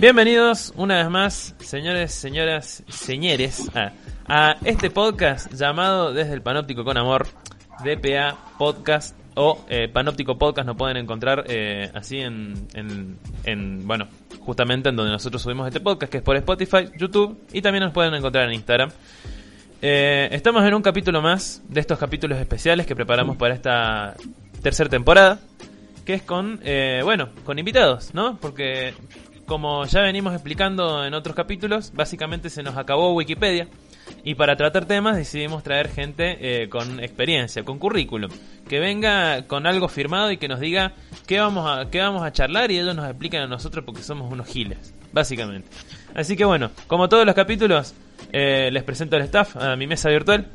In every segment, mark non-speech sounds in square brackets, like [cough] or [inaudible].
Bienvenidos una vez más, señores, señoras, señores, a, a este podcast llamado Desde el Panóptico con Amor, DPA Podcast o eh, Panóptico Podcast, nos pueden encontrar eh, así en, bueno, justamente en donde nosotros subimos este podcast, que es por Spotify, YouTube y también nos pueden encontrar en Instagram. Eh, estamos en un capítulo más de estos capítulos especiales que preparamos para esta tercera temporada, que es con, eh, bueno, con invitados, ¿no? Porque como ya venimos explicando en otros capítulos, básicamente se nos acabó Wikipedia y para tratar temas decidimos traer gente eh, con experiencia, con currículum, que venga con algo firmado y que nos diga qué vamos a qué vamos a charlar y ellos nos explican a nosotros porque somos unos giles, básicamente. Así que bueno, como todos los capítulos, eh, les presento al staff, a mi mesa virtual.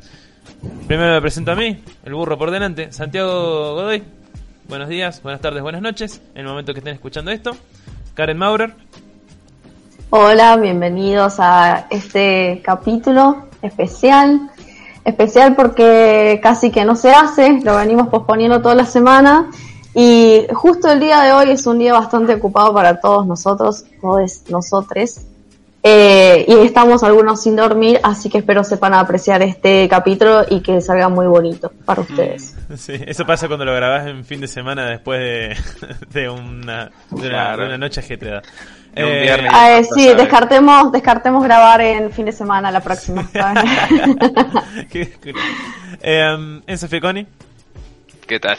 Primero me presento a mí, el burro por delante, Santiago Godoy. Buenos días, buenas tardes, buenas noches, en el momento que estén escuchando esto. Karen Maurer. Hola, bienvenidos a este capítulo especial. Especial porque casi que no se hace, lo venimos posponiendo toda la semana. Y justo el día de hoy es un día bastante ocupado para todos nosotros, todos nosotros. Eh, y estamos algunos sin dormir, así que espero sepan apreciar este capítulo y que salga muy bonito para ustedes. Sí, eso pasa cuando lo grabás en fin de semana después de, [laughs] de, una, de, una, de una noche ajetreada. Un viernes eh, sí, descartemos, descartemos grabar en fin de semana la próxima. [laughs] [laughs] eh, Enzo Ficoni. ¿Qué tal?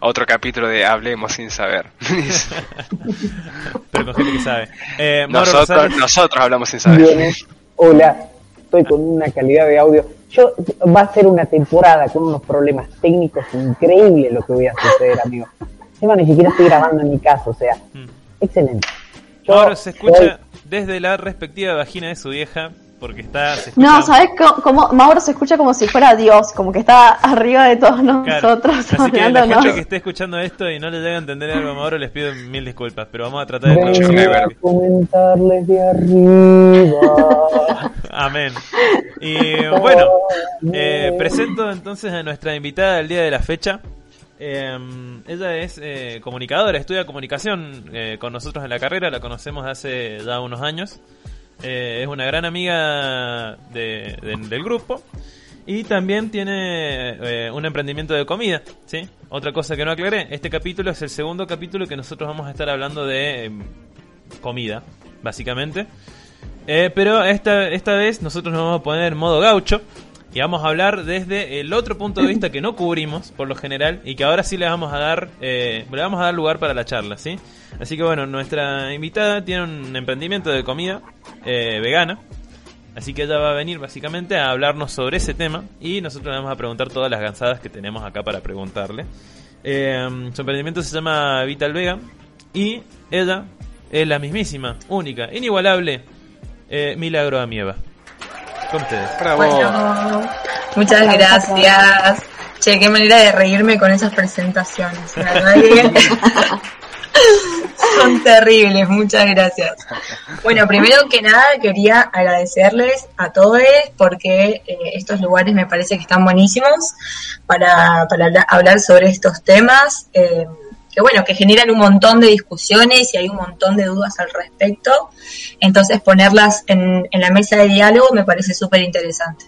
Otro capítulo de Hablemos sin saber. [laughs] Pero con gente que sabe. Eh, nosotros, nosotros hablamos sin saber. Bien, hola, estoy con una calidad de audio. Yo va a ser una temporada con unos problemas técnicos increíbles lo que voy a suceder, amigo. Encima ni siquiera estoy grabando en mi casa, o sea, mm. excelente. Yo Ahora se escucha desde la respectiva vagina de su vieja porque está... No, ¿sabes cómo? Mauro se escucha como si fuera Dios, como que está arriba de todos nosotros. Claro. Así que la gente que esté escuchando esto y no le llega a entender algo a Mauro, les pido mil disculpas, pero vamos a tratar de... Voy a comentarles de arriba. Amén. Y [laughs] bueno, eh, presento entonces a nuestra invitada del día de la fecha. Eh, ella es eh, comunicadora, estudia comunicación eh, con nosotros en la carrera, la conocemos hace ya unos años. Eh, es una gran amiga de, de, del grupo y también tiene eh, un emprendimiento de comida, ¿sí? Otra cosa que no aclaré, este capítulo es el segundo capítulo que nosotros vamos a estar hablando de eh, comida, básicamente. Eh, pero esta, esta vez nosotros nos vamos a poner en modo gaucho y vamos a hablar desde el otro punto de vista que no cubrimos por lo general y que ahora sí le vamos a dar, le vamos a dar lugar para la charla, ¿sí? Así que bueno, nuestra invitada tiene un emprendimiento de comida eh, vegana. Así que ella va a venir básicamente a hablarnos sobre ese tema y nosotros le vamos a preguntar todas las gansadas que tenemos acá para preguntarle. Eh, su emprendimiento se llama Vital Vegan y ella es la mismísima, única, inigualable eh, Milagro Amieva. Con ustedes. Bravo. Bueno, muchas gracias. Che, qué manera de reírme con esas presentaciones. [laughs] Son terribles, muchas gracias. Bueno, primero que nada quería agradecerles a todos porque eh, estos lugares me parece que están buenísimos para, para hablar sobre estos temas. Eh, que bueno, que generan un montón de discusiones y hay un montón de dudas al respecto. Entonces ponerlas en, en la mesa de diálogo me parece súper interesante.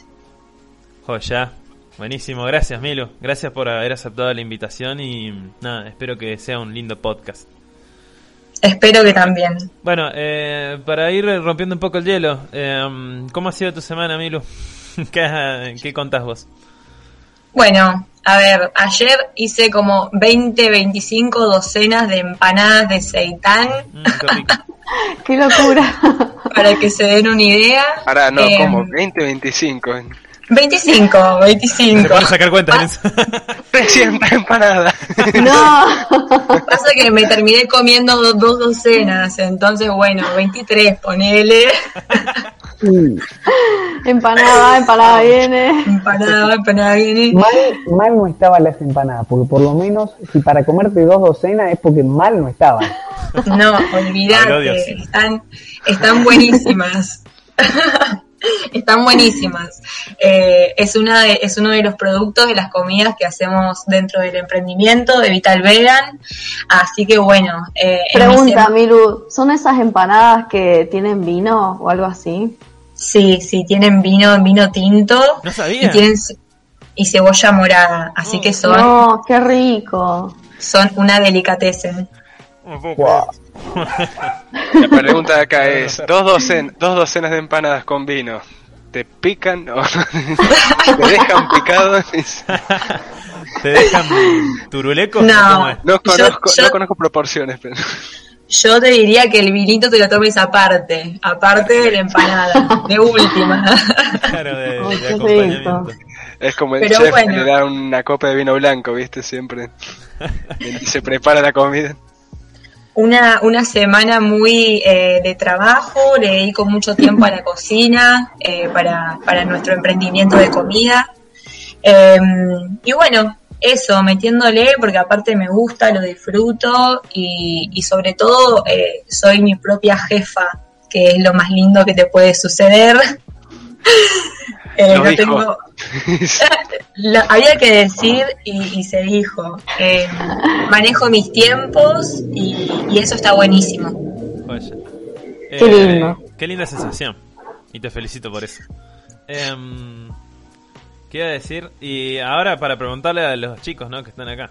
Joya, buenísimo, gracias Milo, gracias por haber aceptado la invitación y nada, espero que sea un lindo podcast. Espero que también. Bueno, eh, para ir rompiendo un poco el hielo, eh, ¿cómo ha sido tu semana, Milu? [laughs] ¿Qué, ¿Qué contás vos? Bueno, a ver, ayer hice como 20, 25 docenas de empanadas de seitán. Mm, qué, [laughs] qué, locura. Para que se den una idea. Ahora no, eh, como 20, 25. 25, 25. Se puede sacar cuentas. Recién [laughs] empanada. No. Pasa que me terminé comiendo dos, dos docenas, entonces bueno, 23, ponele. [laughs] empanada, empanada viene. Empanada, empanada viene. Mal, mal no estaban las empanadas, porque por lo menos si para comerte dos docenas es porque mal no estaban. No, olvidate, están, están buenísimas. [laughs] Están buenísimas. Eh, es, una de, es uno de los productos de las comidas que hacemos dentro del emprendimiento de Vital Vegan. Así que bueno. Eh, Pregunta, Milu, ¿son esas empanadas que tienen vino o algo así? Sí, sí, tienen vino, vino tinto. No sabía. Y, tienen, y cebolla morada. Así oh. que son. ¡No, qué rico! Son una delicatessen. La pregunta acá es, dos, docen dos docenas de empanadas con vino, ¿te pican o [laughs] te dejan picado? ¿Te dejan turuleco? No, no conozco, no conozco proporciones. Pero... Yo te diría que el vinito te lo tomes aparte, aparte de la empanada, de última. [laughs] Claro, de, acompañamiento. Es como el chef que le da una copa de vino blanco, ¿viste? Siempre. [laughs] y se prepara la comida una, una semana muy eh, de trabajo, le dedico mucho tiempo a la cocina eh, para, para, nuestro emprendimiento de comida. Em, y bueno, eso, metiéndole, porque aparte me gusta, lo disfruto y, y sobre todo eh, soy mi propia jefa, que es lo más lindo que te puede suceder. [laughs] Eh, tengo... [laughs] había que decir y, se dijo. Eh, manejo mis tiempos y, eso está buenísimo. qué lindo. Eh, qué linda sensación. Y te felicito por eso. Em, ¿Qué iba a decir? Y ahora para preguntarle a los chicos ¿no? que están acá.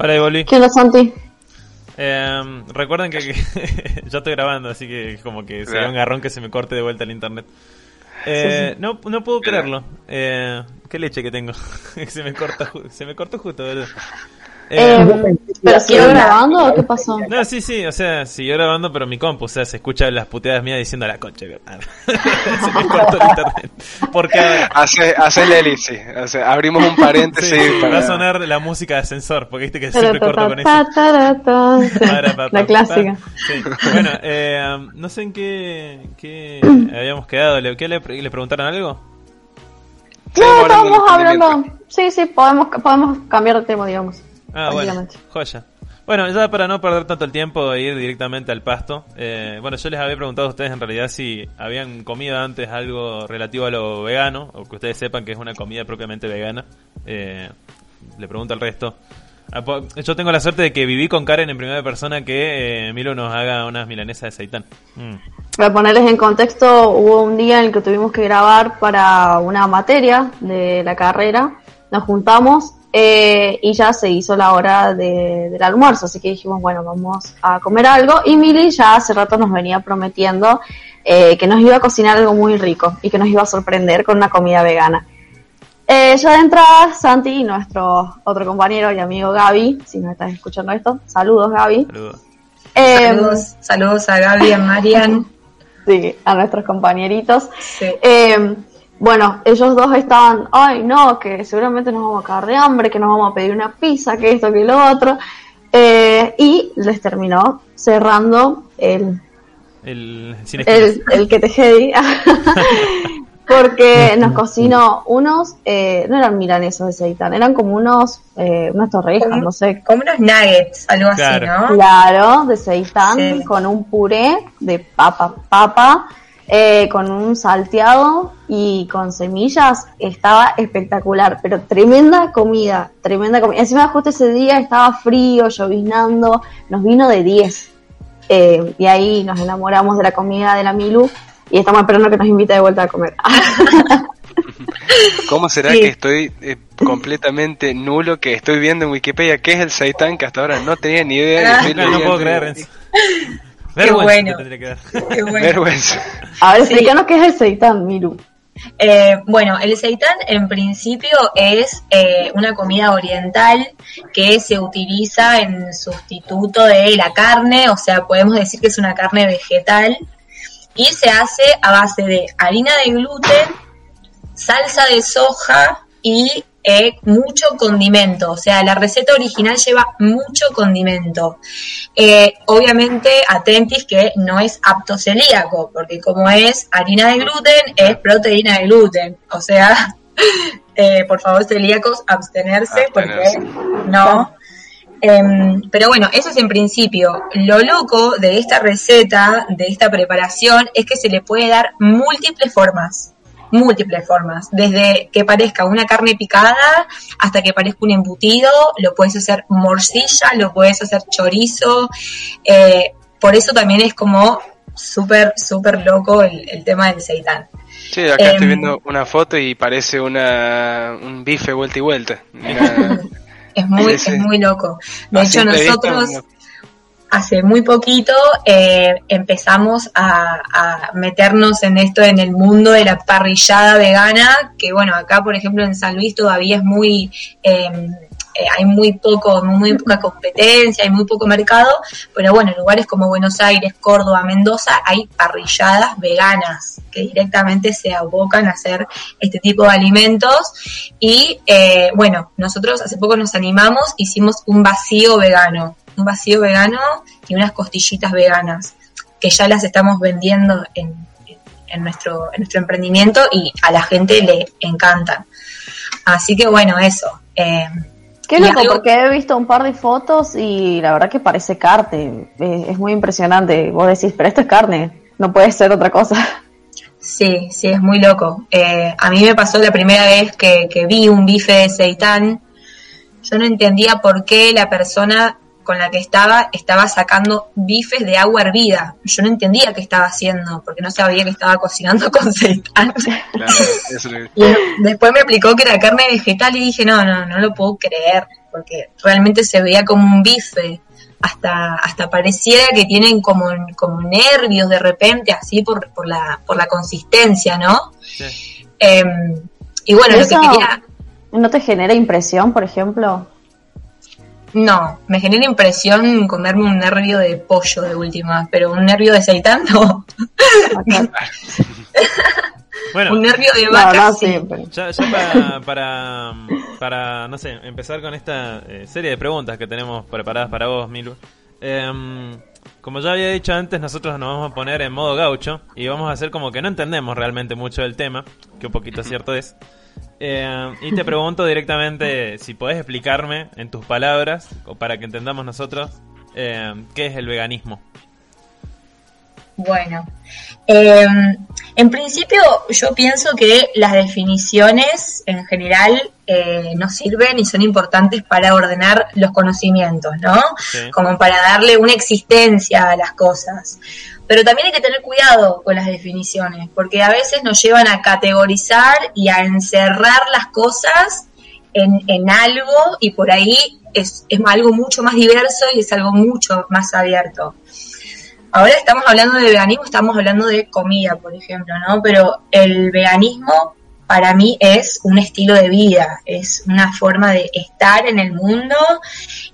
Hola, volví. ¿Qué onda, Santi? Eh, recuerden que, [laughs] yo estoy grabando, así que como que sería un garrón que se me corte de vuelta el internet. Eh, [laughs] No, no puedo creerlo. Eh, qué leche que tengo. [laughs] se me corta, se me cortó justo, ¿verdad? Eh, eh, ¿Pero siguió grabando o qué pasó? No, sí, sí, o sea, siguió grabando, pero mi compu, o sea, se escucha las puteadas mías diciendo a la concha. [laughs] se me cortó el internet. Porque. Hace, hace el elipsis, o sea, abrimos un paréntesis. para... Va a sonar la música de ascensor, porque viste que siempre corto con eso. La clásica. Bueno, eh, no sé en qué, qué habíamos quedado. ¿Qué le, le preguntaron algo? No, estábamos hablando. Sí, sí, podemos, podemos cambiar de tema, digamos. Ah, bueno, joya. Bueno, ya para no perder tanto el tiempo e ir directamente al pasto, eh, bueno, yo les había preguntado a ustedes en realidad si habían comido antes algo relativo a lo vegano, o que ustedes sepan que es una comida propiamente vegana. Eh, le pregunto al resto. Ah, yo tengo la suerte de que viví con Karen en primera persona que eh, Milo nos haga unas milanesas de seitán. Mm. Para ponerles en contexto, hubo un día en el que tuvimos que grabar para una materia de la carrera. Nos juntamos eh, y ya se hizo la hora del almuerzo, así que dijimos, bueno, vamos a comer algo. Y Mili ya hace rato nos venía prometiendo eh, que nos iba a cocinar algo muy rico y que nos iba a sorprender con una comida vegana. Eh, ya de entrada, Santi y nuestro otro compañero y amigo Gaby, si no estás escuchando esto, saludos Gaby. Saludos. saludos, saludos a Gaby y a Marian. [laughs] sí, a nuestros compañeritos. Sí. Bueno, ellos dos estaban, ay no, que seguramente nos vamos a cagar de hambre, que nos vamos a pedir una pizza, que esto, que lo otro. Eh, y les terminó cerrando el... El, el, el que te [laughs] porque nos cocinó unos, eh, no eran milanesos de seitan, eran como unos, eh, unas torrejas, no sé. Como unos nuggets, algo así, ¿no? Claro, de seitan, con un puré de papa, papa, eh, con un salteado y con semillas, estaba espectacular, pero tremenda comida, tremenda comida. Encima justo ese día estaba frío, lloviznando, nos vino de 10. Eh, y ahí nos enamoramos de la comida de la Milu y estamos esperando que nos invite de vuelta a comer. [laughs] ¿Cómo será que estoy eh, completamente nulo, que estoy viendo en Wikipedia qué es el seitan, que hasta ahora no tenía ni idea? no, [laughs] no puedo creer. [laughs] Qué bueno. Qué Vergüenza. A ver, explícanos qué es el seitán, Miru. Eh, bueno, el seitán en principio es eh, una comida oriental que se utiliza en sustituto de la carne, o sea, podemos decir que es una carne vegetal y se hace a base de harina de gluten, salsa de soja y eh, mucho condimento, o sea, la receta original lleva mucho condimento. Eh, obviamente, atentis que no es apto celíaco, porque como es harina de gluten, es proteína de gluten, o sea, [laughs] eh, por favor, celíacos, abstenerse, Abstenerse. porque no. Em, pero bueno, eso es en principio. Lo loco de esta receta, de esta preparación, es que se le puede dar múltiples formas. Múltiples formas. Desde que parezca una carne picada hasta que parezca un embutido, lo puedes hacer morcilla, lo puedes hacer chorizo. eh, por eso también es como súper, súper loco el, el tema del seitán. Sí, acá Em, estoy viendo una foto y parece una un bife vuelta y vuelta. [laughs] Es muy, Sí, sí. es muy loco. De a hecho, nosotros no- hace muy poquito eh, empezamos a, a meternos en esto, en el mundo de la parrillada vegana, que bueno, acá por ejemplo en San Luis todavía es muy... eh, eh, hay muy poco, muy poca competencia, hay muy poco mercado, pero bueno, en lugares como Buenos Aires, Córdoba, Mendoza, hay parrilladas veganas que directamente se abocan a hacer este tipo de alimentos. Y eh, bueno, nosotros hace poco nos animamos, hicimos un vacío vegano, un vacío vegano y unas costillitas veganas, que ya las estamos vendiendo en, en nuestro, nuestro emprendimiento y a la gente le encantan. Así que bueno, eso. eh, Qué loco, algo- porque he visto un par de fotos y la verdad que parece carne. Eh, Es muy impresionante. Vos decís, pero esto es carne, no puede ser otra cosa. Sí, sí, es muy loco. Eh, a mí me pasó la primera vez que, que vi un bife de seitán. Yo no entendía por qué la persona con la que estaba estaba sacando bifes de agua hervida. Yo no entendía qué estaba haciendo, porque no sabía que estaba cocinando [laughs] con seitán. Claro, eso después me explicó que era carne vegetal y dije, no, no, no lo puedo creer, porque realmente se veía como un bife. Hasta, hasta pareciera que tienen como, como nervios de repente, así por, por, la, por la consistencia, ¿no? Sí. Em, y bueno, lo que Eso- quería, ¿No te genera impresión, por ejemplo? No, me genera impresión comerme un nervio de pollo de última, pero un nervio de seitán no, [laughs] Bueno, un nervio de vaca no, pero- ya, ya para, para, para, no sé, empezar con esta eh, serie de preguntas que tenemos preparadas para vos, Milu. Em, como ya había dicho antes, nosotros nos vamos a poner en modo gaucho y vamos a hacer como que no entendemos realmente mucho del tema, que un poquito cierto es. Em, y te pregunto directamente si podés explicarme en tus palabras, o para que entendamos nosotros, em, qué es el veganismo. Bueno, eh, en principio yo pienso que las definiciones en general eh, nos sirven y son importantes para ordenar los conocimientos, ¿no? Sí. Como para darle una existencia a las cosas. Pero también hay que tener cuidado con las definiciones, porque a veces nos llevan a categorizar y a encerrar las cosas en, en algo y por ahí es, es algo mucho más diverso y es algo mucho más abierto. Ahora estamos hablando de veganismo, estamos hablando de comida, por ejemplo, ¿no? Pero el veganismo para mí es un estilo de vida, es una forma de estar en el mundo,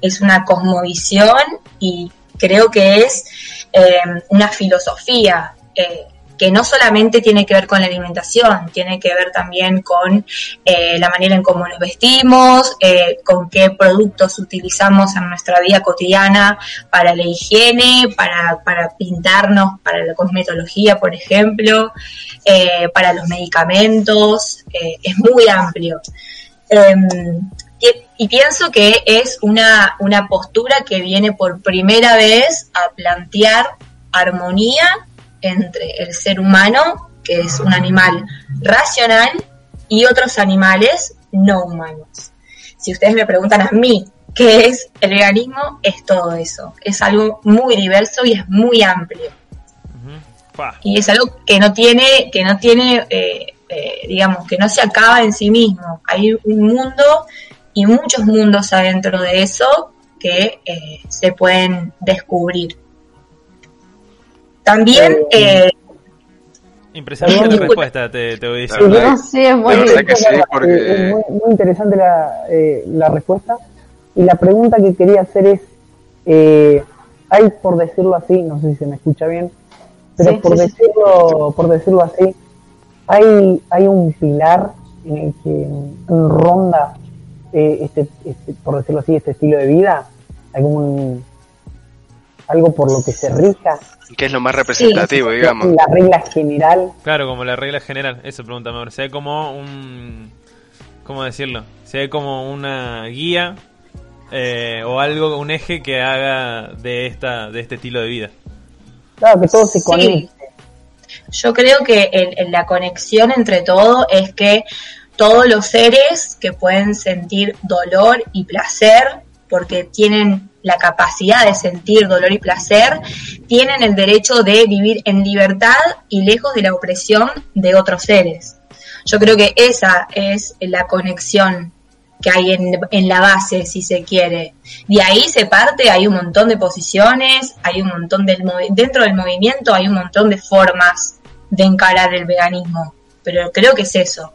es una cosmovisión y creo que es eh, una filosofía eh, que no solamente tiene que ver con la alimentación, tiene que ver también con eh, la manera en cómo nos vestimos, eh, con qué productos utilizamos en nuestra vida cotidiana para la higiene, para, para pintarnos, para la cosmetología, por ejemplo, para los medicamentos, es muy amplio. Y, pienso que es una, una postura que viene por primera vez a plantear armonía entre el ser humano, que es un animal racional, y otros animales no humanos. Si ustedes me preguntan a mí qué es el veganismo, es todo eso. Es algo muy diverso y es muy amplio. Y es algo que no tiene, que no tiene, eh, eh, digamos, que no se acaba en sí mismo. Hay un mundo y muchos mundos adentro de eso que eh, se pueden descubrir. También, eh, Impresionante Perdón, la respuesta, te, te voy diciendo. verdad No, sí, es muy... La verdad que sí, Eh, porque- Es muy, muy interesante la, eh, la respuesta. Y la pregunta que quería hacer es, eh, hay, por decirlo así, no sé si se me escucha bien, pero Sí, por, sí, sí. decirlo, por decirlo así, hay, hay un pilar en el que ronda, eh, este, este, por decirlo así, este estilo de vida, algún algo por lo que se rija, que es lo más representativo, digamos. la regla general Claro, como la regla general, eso pregunta. O sea, hay como un, ¿cómo decirlo? Si hay como una guía eh, o algo, un eje que haga de esta de este estilo de vida. Claro, que todo se Sí. conecte. Yo creo que el- el- la conexión entre todo es que todos los seres que pueden sentir dolor y placer, porque tienen la capacidad de sentir dolor y placer, tienen el derecho de vivir en libertad y lejos de la opresión de otros seres. Yo creo que esa es la conexión que hay en, la base, si se quiere. De ahí se parte, hay un montón de posiciones, hay un montón del dentro del movimiento hay un montón de formas de encarar el veganismo, pero creo que es eso.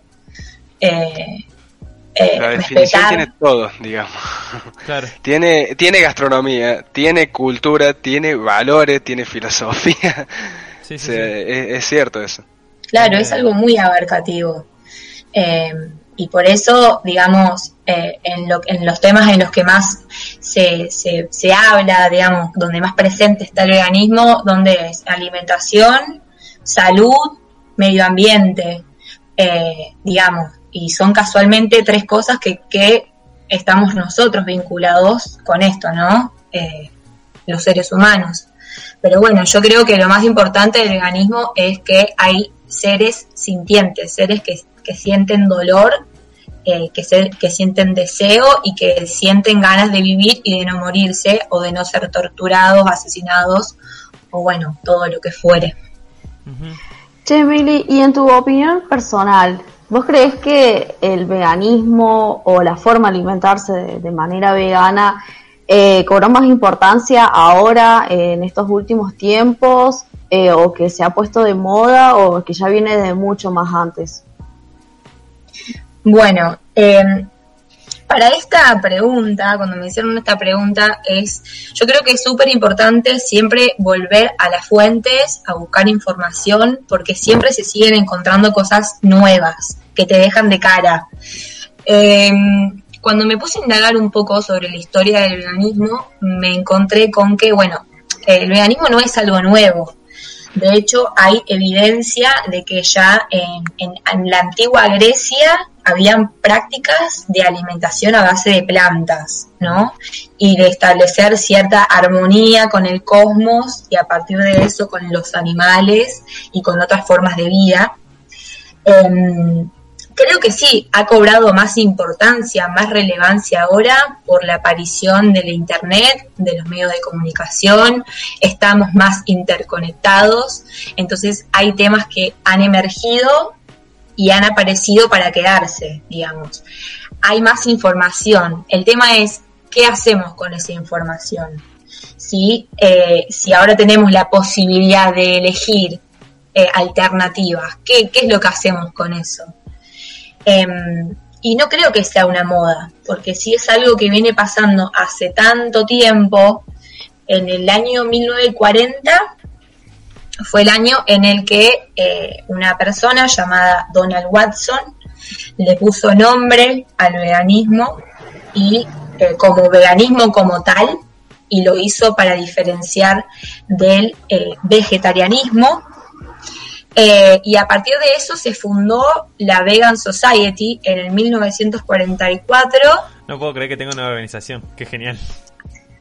Eh, eh, La definición respetar- tiene todo, digamos. [laughs] Claro. Tiene, tiene gastronomía, tiene cultura, tiene valores, tiene filosofía. [laughs] Sí, O sí, sea, sí. Es, es cierto eso. Claro, es algo muy abarcativo. Eh, y por eso, digamos, eh, en, lo- en los temas en los que más se, se, se habla, digamos, donde más presente está el veganismo, donde es alimentación, salud, medio ambiente, eh, digamos, y son casualmente tres cosas que, que estamos nosotros vinculados con esto, ¿no? Eh, los seres humanos. Pero bueno, yo creo que lo más importante del veganismo es que hay seres sintientes, seres que, que sienten dolor, eh, que, se- que sienten deseo y que sienten ganas de vivir y de no morirse o de no ser torturados, asesinados o bueno, todo lo que fuere. Che, Mili, y en tu opinión personal, ¿vos crees que el veganismo o la forma de alimentarse de, manera vegana eh, cobró más importancia ahora, en estos últimos tiempos, eh, o que se ha puesto de moda, o que ya viene de mucho más antes? Bueno, eh, para esta pregunta, cuando me hicieron esta pregunta, es, yo creo que es súper importante siempre volver a las fuentes, a buscar información, porque siempre se siguen encontrando cosas nuevas que te dejan de cara. Eh, cuando me puse a indagar un poco sobre la historia del veganismo, me encontré con que, bueno, el veganismo no es algo nuevo. De hecho, hay evidencia de que ya en- en la antigua Grecia habían prácticas de alimentación a base de plantas, ¿no? Y de establecer cierta armonía con el cosmos y a partir de eso con los animales y con otras formas de vida. Em, creo que sí, ha cobrado más importancia, más relevancia ahora por la aparición de la Internet, de los medios de comunicación, estamos más interconectados, entonces hay temas que han emergido y han aparecido para quedarse, digamos. Hay más información. El tema es, ¿qué hacemos con esa información? Si, eh, si ahora tenemos la posibilidad de elegir eh, alternativas, ¿qué, ¿qué es lo que hacemos con eso? Em, y no creo que sea una moda, porque si es algo que viene pasando hace tanto tiempo, en el año 1940 fue el año en el que eh, una persona llamada Donald Watson le puso nombre al veganismo y eh, como veganismo como tal, y lo hizo para diferenciar del eh, vegetarianismo, y a partir de eso se fundó la Vegan Society en el 1944. No puedo creer que tenga una organización. Qué genial.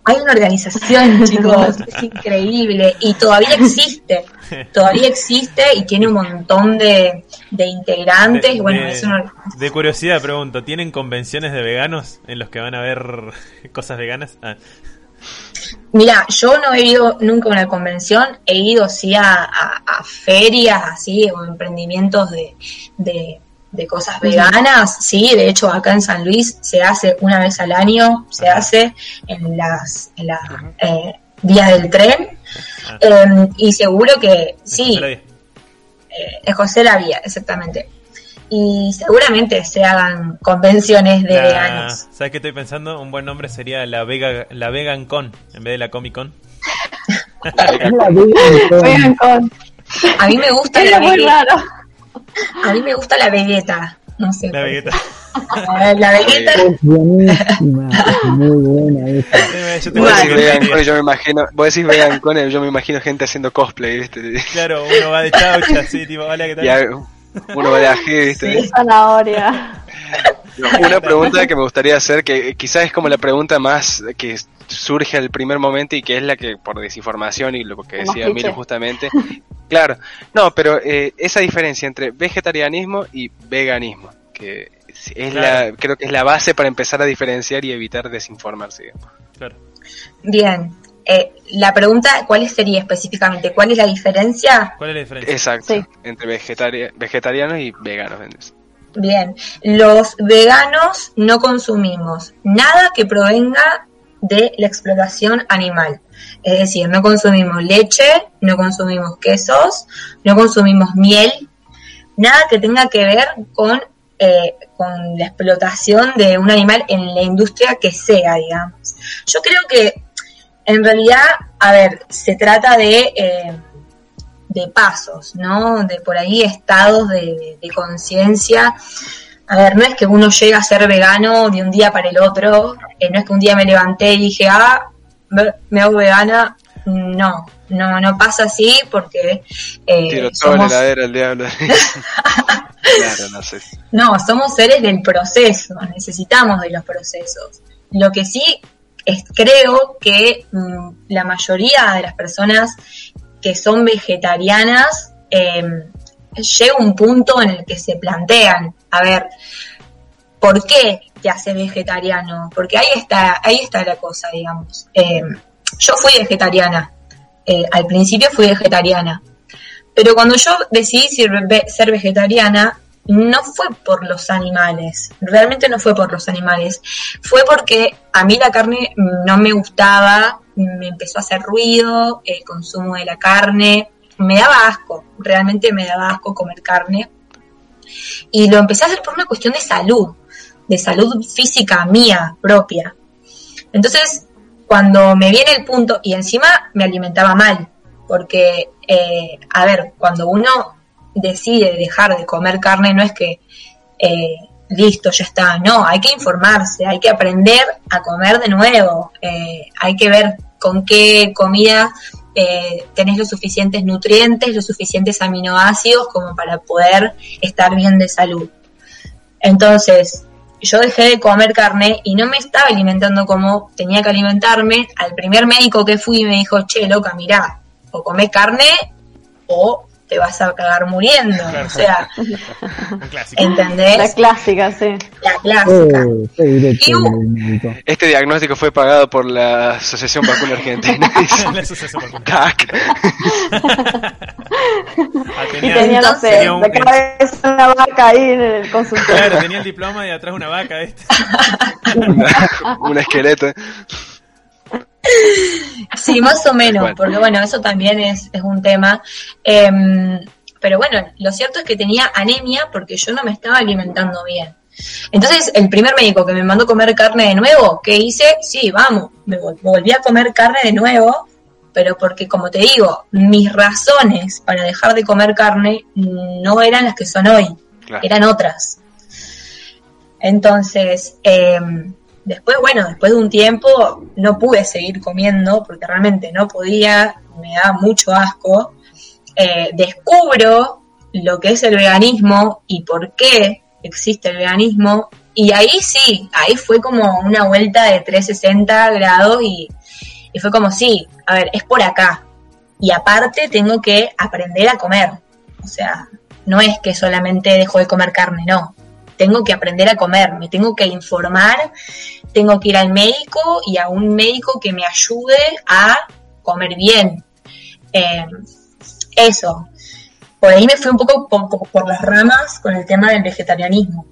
Hay una organización, [laughs] chicos, [laughs] es increíble y todavía existe. Todavía existe y tiene un montón de, de integrantes. De, bueno, de- es una- de curiosidad pregunto, ¿tienen convenciones de veganos en los que van a ver [laughs] cosas veganas? Ah, Mira, yo no he ido nunca a una convención, he ido sí a, a- a ferias así o emprendimientos de, de- de cosas veganas, sí, de hecho acá en San Luis se hace una vez al año, se Ajá. hace en las, en las eh, vías del tren ah, eh, y seguro que sí, eh, es José la vía, exactamente. Y seguramente se hagan convenciones de La- veganos. ¿Sabes qué estoy pensando? Un buen nombre sería la Vega, la Vegan Con en vez de la Comic Con. [laughs] La Vean con... A mí me gusta la muy raro. A mí me gusta la vegeta. No sé. La Vegeta. [laughs] La vegeta. Es buenísima, muy buena esa. [laughs] Yo Vale. vegan yo me imagino, vos decís vegan con, yo me imagino gente haciendo cosplay, ¿viste? [laughs] Claro, uno va de chaucha, así, tipo, hola, ¿qué tal? Y a- uno va de ají, ¿viste? Sí. Zanahoria. [laughs] Una pregunta que me gustaría hacer, que quizás es como la pregunta más que surge al primer momento y que es la que por desinformación y lo que decía. Milo justamente. [laughs] Claro, no, pero eh, esa diferencia entre vegetarianismo y veganismo, que es Claro. la, creo que es la base para empezar a diferenciar y evitar desinformarse. digamos. Claro. Bien. Eh, la pregunta, ¿cuál sería específicamente? ¿Cuál es la diferencia? ¿Cuál es la diferencia? Exacto, Sí. entre vegetaria- vegetarianos y veganos. Bien, los veganos no consumimos nada que provenga de la explotación animal. Es decir, no consumimos leche, no consumimos quesos, no consumimos miel, nada que tenga que ver con, eh, con la explotación de un animal en la industria que sea, digamos. Yo creo que en realidad, a ver, se trata de... eh, de pasos, ¿no? De por ahí estados de, de conciencia. A ver, no es que uno llega a ser vegano de un día para el otro, eh, no es que un día me levanté y dije, ah, me, hago vegana. No, no, no pasa así porque eh, Tiro en la somos, heladera el diablo. [laughs] claro, no sé. no, somos seres del proceso, necesitamos de los procesos. Lo que sí es, creo que mm, la mayoría de las personas que son vegetarianas eh, llega un punto en el que se plantean, a ver, ¿por qué te haces vegetariano? Porque ahí está, ahí está la cosa, digamos. Eh, yo fui vegetariana, eh, al principio fui vegetariana, pero cuando yo decidí ser, ve- ser vegetariana, no fue por los animales, realmente no fue por los animales, fue porque a mí la carne no me gustaba, me empezó a hacer ruido, el consumo de la carne, me daba asco, realmente me daba asco comer carne. Y lo empecé a hacer por una cuestión de salud, de salud física mía, propia. Entonces, cuando me viene el punto, y encima me alimentaba mal, porque, eh, a ver, cuando uno decide dejar de comer carne, no es que eh, listo, ya está, no, hay que informarse, hay que aprender a comer de nuevo, eh, hay que ver con qué comida eh, tenés los suficientes nutrientes, los suficientes aminoácidos como para poder estar bien de salud. Entonces, yo dejé de comer carne y no me estaba alimentando como tenía que alimentarme. Al primer médico que fui me dijo, che, loca, mirá, o comés carne o te vas a cagar muriendo. O sea, [laughs] clásico. La ¿entendés? clásica, sí. La clásica. Oh, Y. Este diagnóstico fue pagado por la Asociación Vacuna Argentina. [laughs] La asociación vacuna. Tac. [laughs] Ah, Y tenía, tenía, no sé, tenía un- de cabeza una vaca ahí en el consultorio. claro, tenía el diploma y atrás una vaca. ¿viste? un esqueleto. Sí, más o menos, Bueno. porque bueno, eso también es, es un tema. Em, pero bueno, lo cierto es que tenía anemia porque yo no me estaba alimentando bien. Entonces, el primer médico que me mandó comer carne de nuevo, ¿qué hice? Sí, vamos, me vol- volví a comer carne de nuevo, pero porque, como te digo, mis razones para dejar de comer carne no eran las que son hoy, Claro. eran otras. Entonces, em, después, bueno, después de un tiempo no pude seguir comiendo porque realmente no podía, me daba mucho asco. Eh, descubro lo que es el veganismo y por qué existe el veganismo. Y ahí sí, ahí fue como una vuelta de 360 grados y, y fue como, sí, a ver, es por acá. Y aparte tengo que aprender a comer. O sea, no es que solamente dejo de comer carne, no. Tengo que aprender a comer, me tengo que informar, tengo que ir al médico y a un médico que me ayude a comer bien. Eh, eso. Por ahí me fui un poco por las ramas con el tema del vegetarianismo.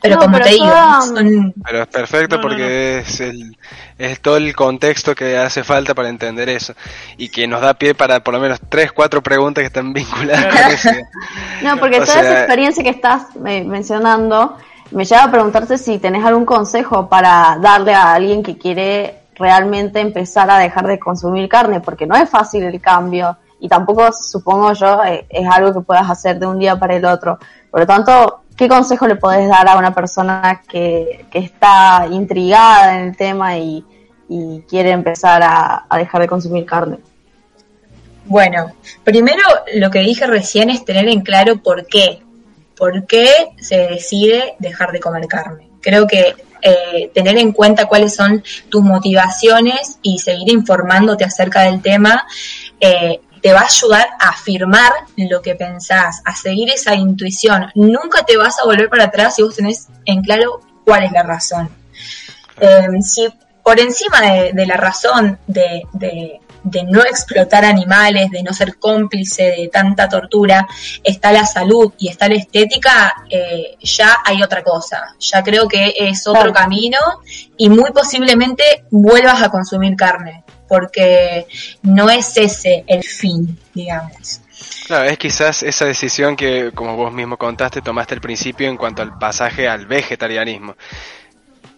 Pero No, como pero te digo, son, Pero es perfecto No, no, porque es el es todo el contexto que hace falta para entender eso y que nos da pie para por lo menos tres, cuatro preguntas que están vinculadas con eso. [laughs] No, porque O toda esa experiencia que estás eh, mencionando me lleva a preguntarte si tenés algún consejo para darle a alguien que quiere realmente empezar a dejar de consumir carne, porque no es fácil el cambio y tampoco, supongo yo, eh, es algo que puedas hacer de un día para el otro. Por lo tanto, ¿qué consejo le podés dar a una persona que, que está intrigada en el tema y, y quiere empezar a, a dejar de consumir carne? Bueno, primero lo que dije recién es tener en claro por qué. por qué se decide dejar de comer carne. Creo que eh, tener en cuenta cuáles son tus motivaciones y seguir informándote acerca del tema eh, te va a ayudar a afirmar lo que pensás, a seguir esa intuición. Nunca te vas a volver para atrás si vos tenés en claro cuál es la razón. Eh, si por encima de, la razón de, de no explotar animales, de no ser cómplice de tanta tortura, está la salud y está la estética, eh, ya hay otra cosa. Ya creo que es otro camino y muy posiblemente vuelvas a consumir carne, porque no es ese el fin, digamos. Claro, es quizás esa decisión que, como vos mismo contaste, tomaste al principio en cuanto al pasaje al vegetarianismo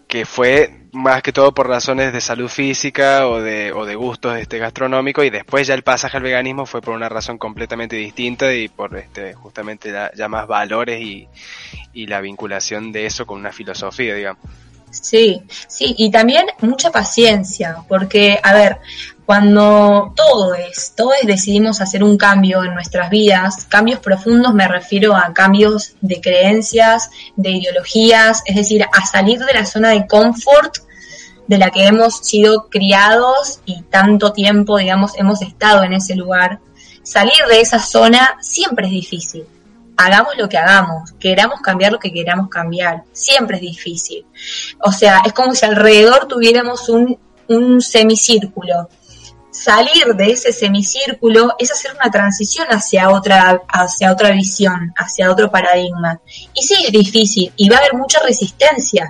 que fue más que todo por razones de salud física o de, o de gustos este, gastronómicos y después ya el pasaje al veganismo fue por una razón completamente distinta y por este, justamente ya, más valores y, y la vinculación de eso con una filosofía, digamos. Sí, sí, y también mucha paciencia, porque, a ver, cuando todo es, todos decidimos hacer un cambio en nuestras vidas, cambios profundos me refiero a cambios de creencias, de ideologías, es decir, a salir de la zona de confort de la que hemos sido criados y tanto tiempo, digamos, hemos estado en ese lugar. Salir de esa zona siempre es difícil. Hagamos lo que hagamos, queramos cambiar lo que queramos cambiar, siempre es difícil. O sea, es como si alrededor tuviéramos un, semicírculo salir de ese semicírculo es hacer una transición hacia otra, hacia otra visión, hacia otro paradigma. Y sí, es difícil y va a haber mucha resistencia.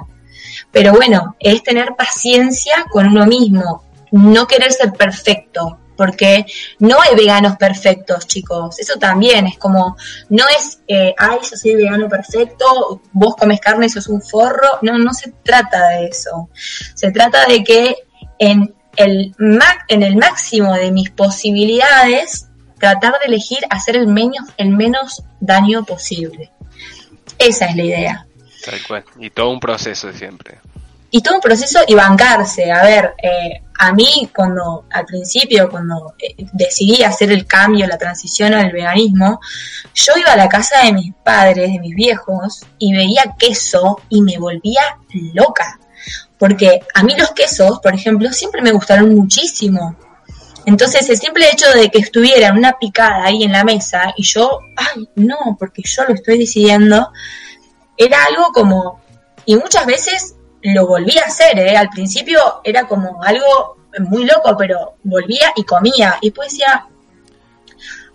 Pero bueno, es tener paciencia con uno mismo, no querer ser perfecto, porque no hay veganos perfectos, chicos. Eso también es como, no es, eh, ay, yo soy vegano perfecto, vos comes carne, y sos un forro. No, no se trata de eso. Se trata de que en el en el máximo de mis posibilidades, tratar de elegir hacer el menos, el menos daño posible. Esa es la idea. Tal cual. Y todo un proceso siempre. Y todo un proceso y bancarse. A ver, eh, a mí cuando al principio, cuando eh, decidí hacer el cambio, la transición al veganismo, yo iba a la casa de mis padres, de mis viejos, y veía queso y me volvía loca porque a mí los quesos, por ejemplo, siempre me gustaron muchísimo. Entonces, el simple hecho de que estuviera una picada ahí en la mesa y yo, ay, no, porque yo lo estoy decidiendo, era algo como, y muchas veces lo volví a hacer, ¿eh? Al principio era como algo muy loco, pero volvía y comía. Y después decía,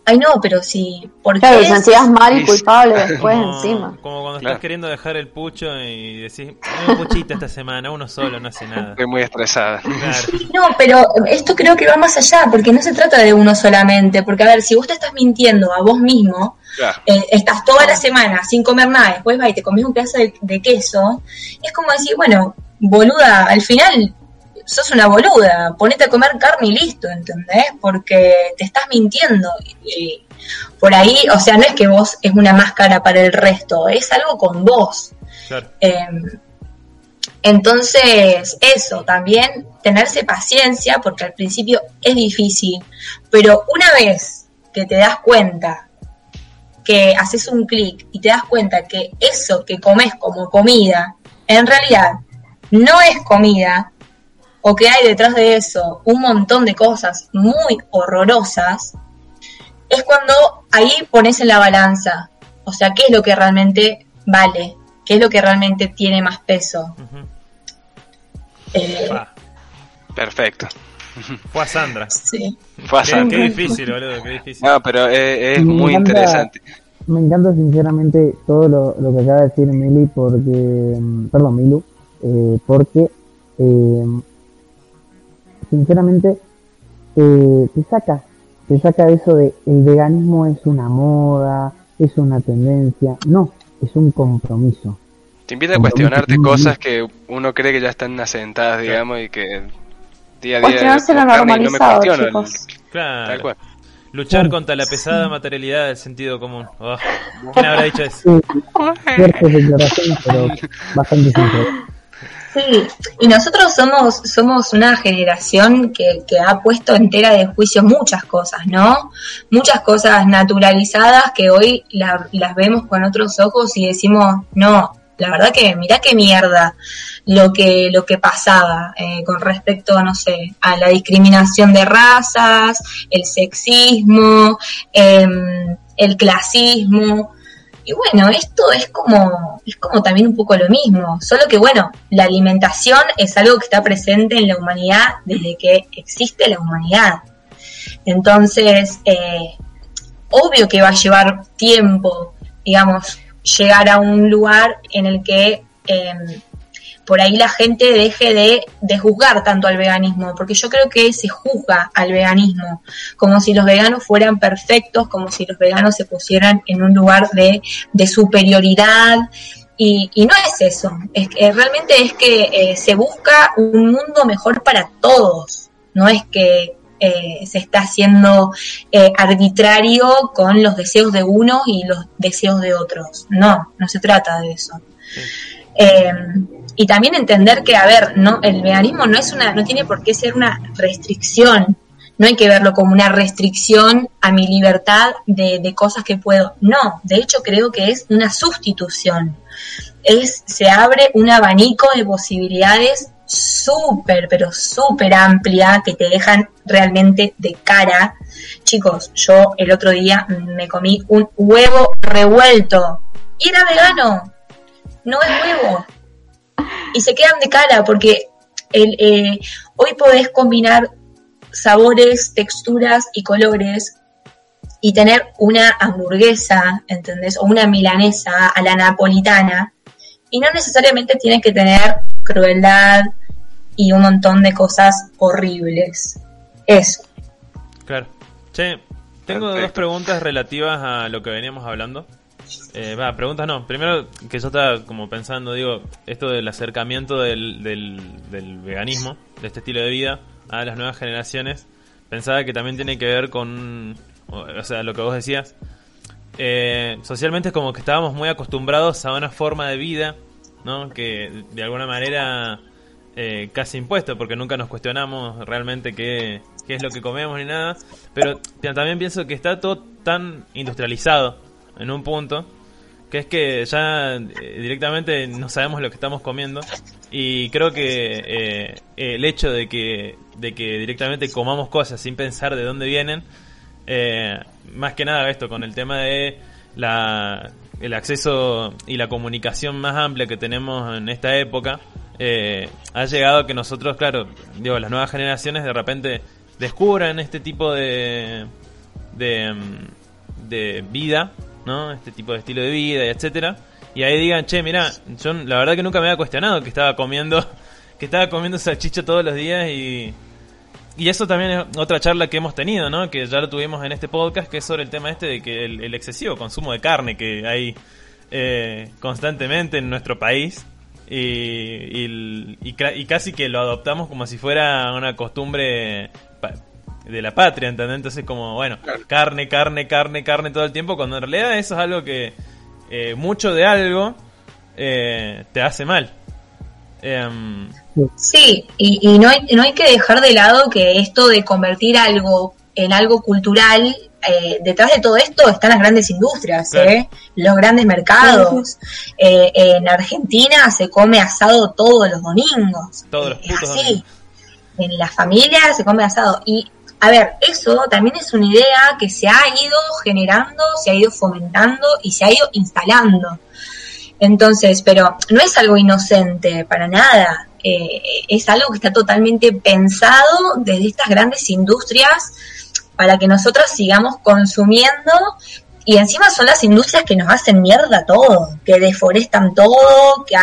Ay, no, pero si. ¿por claro, te sentías mal y culpable después encima. Como cuando estás queriendo dejar el pucho y decís, un puchito esta semana, uno solo no hace nada. Estoy muy estresada. [laughs] No, pero esto creo que va más allá, porque no se trata de uno solamente. Porque, a ver, si vos te estás mintiendo a vos mismo, eh, estás toda la semana sin comer nada, después vas y te comes un pedazo de queso, es como decir, bueno, boluda, al final sos una boluda, ponete a comer carne y listo, ¿entendés? Porque te estás mintiendo. Y por ahí, o sea, no es que vos es una máscara para el resto, es algo con vos. Em, entonces, eso, también tenerse paciencia, porque al principio es difícil, pero una vez que te das cuenta que haces un clic y te das cuenta que eso que comes como comida, en realidad no es comida, o que hay detrás de eso un montón de cosas muy horrorosas, es cuando ahí pones en la balanza, o sea, qué es lo que realmente vale, qué es lo que realmente tiene más peso. Eh, Perfecto. Fue a Sandra. Sí. Fue a Sandra. Qué, difícil, boludo, qué difícil. No, pero es, muy interesante. Me encanta sinceramente todo lo, lo, que acaba de decir Mili porque, mm, perdón, Milu, eh, porque eh, sinceramente eh, te saca, te saca eso de el veganismo es una moda, es una tendencia, no, es un compromiso. Te invita a cuestionarte cosas que uno cree que ya están asentadas, digamos, y que día a día Cuestionarse lo normalizado, chicos. Claro. Luchar contra la pesada materialidad del sentido común. Oh, ¿Quién habrá dicho eso? Pero bastante sincero. Sí, y nosotros somos, somos una generación que, que ha puesto entera de juicio muchas cosas, ¿no? Muchas cosas naturalizadas que hoy las vemos con otros ojos y decimos, no, la verdad que mira qué mierda lo que lo que pasaba eh, con respecto no sé a la discriminación de razas el sexismo em, el clasismo y bueno esto es como es como también un poco lo mismo solo que bueno la alimentación es algo que está presente en la humanidad desde que existe la humanidad. Entonces eh, obvio que va a llevar tiempo digamos llegar a un lugar en el que em, por ahí la gente deje de, de, juzgar tanto al veganismo, porque yo creo que se juzga al veganismo, como si los veganos fueran perfectos, como si los veganos se pusieran en un lugar de, de superioridad. Y, y, no es eso, es que realmente es que eh, se busca un mundo mejor para todos, no es que eh, se está haciendo eh, arbitrario con los deseos de unos y los deseos de otros. No, no se trata de eso. Y también entender que, a ver, no, el veganismo no es una, no tiene por qué ser una restricción. No hay que verlo como una restricción a mi libertad de, de cosas que puedo. No, de hecho creo que es una sustitución. Es, se abre un abanico de posibilidades súper, pero súper amplia que te dejan realmente de cara. Chicos, yo el otro día me comí un huevo revuelto y era vegano, no es huevo. Y se quedan de cara porque el, eh, hoy podés combinar sabores, texturas y colores y tener una hamburguesa, ¿entendés? O una milanesa a la napolitana. Y no necesariamente tiene que tener crueldad y un montón de cosas horribles. Eso. Claro. Che, tengo dos preguntas relativas a lo que veníamos hablando. Eh, va, preguntas no. Primero, que yo estaba como pensando, digo, esto del acercamiento del, del, veganismo, de este estilo de vida, a las nuevas generaciones. Pensaba que también tiene que ver con, o sea, lo que vos decías. Eh, socialmente como que estábamos muy acostumbrados a una forma de vida, ¿no? Que de alguna manera eh, casi impuesto, porque nunca nos cuestionamos realmente qué, qué es lo que comemos ni nada. Pero también pienso que está todo tan industrializado en un punto, que es que ya eh, directamente no sabemos lo que estamos comiendo. Y creo que eh, el hecho de que, de que directamente comamos cosas sin pensar de dónde vienen, más que nada esto con el tema de la, el acceso y la comunicación más amplia que tenemos en esta época, eh, ha llegado a que nosotros, claro, digo, las nuevas generaciones de repente descubran este tipo de, de, mm, de vida, ¿no? Este tipo de estilo de vida, y etcétera. Y ahí digan, che, mira, yo la verdad que nunca me había cuestionado que estaba comiendo, [laughs] que estaba comiendo salchicha todos los días y, y eso también es otra charla que hemos tenido, ¿no? Que ya lo tuvimos en este podcast, que es sobre el tema este de que el, excesivo consumo de carne que hay eh, constantemente en nuestro país y, y, casi que lo adoptamos como si fuera una costumbre de la patria, ¿entendés? Entonces como, bueno, carne, carne, carne, carne todo el tiempo, cuando en realidad eso es algo que eh, mucho de algo eh, te hace mal. Em, sí, y, y no, hay, no hay que dejar de lado que esto de convertir algo en algo cultural eh, detrás de todo esto están las grandes industrias, ¿eh? los grandes mercados. Eh, en Argentina se come asado todos los domingos. Todos los putos así. En la familia se come asado. Y, a ver, eso también es una idea que se ha ido generando, se ha ido fomentando y se ha ido instalando. Entonces, pero no es algo inocente para nada. es algo que está totalmente pensado desde estas grandes industrias para que nosotros sigamos consumiendo y encima son las industrias que nos hacen mierda todo, que deforestan todo, que,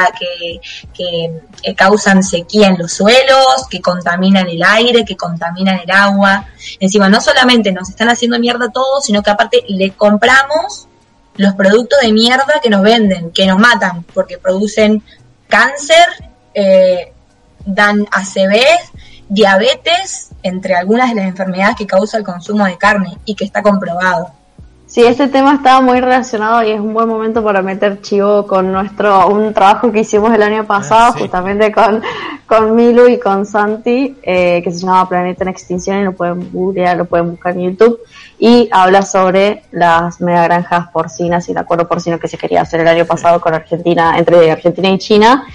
que, que, causan sequía en los suelos, que contaminan el aire, que contaminan el agua. Encima no solamente nos están haciendo mierda todo, sino que aparte le compramos los productos de mierda que nos venden, que nos matan, porque producen cáncer, eh, dan ACV, diabetes, entre algunas de las enfermedades que causa el consumo de carne y que está comprobado. Sí, este tema estaba muy relacionado y es un buen momento para meter chivo con nuestro un trabajo que hicimos el año pasado, Ah, sí. justamente con, con Milu y con Santi, eh, que se llama Planeta en Extinción y lo pueden googlear, lo pueden buscar en YouTube, y habla sobre las megagranjas porcinas y el acuerdo porcino que se quería hacer el año pasado con Argentina, entre Argentina y China,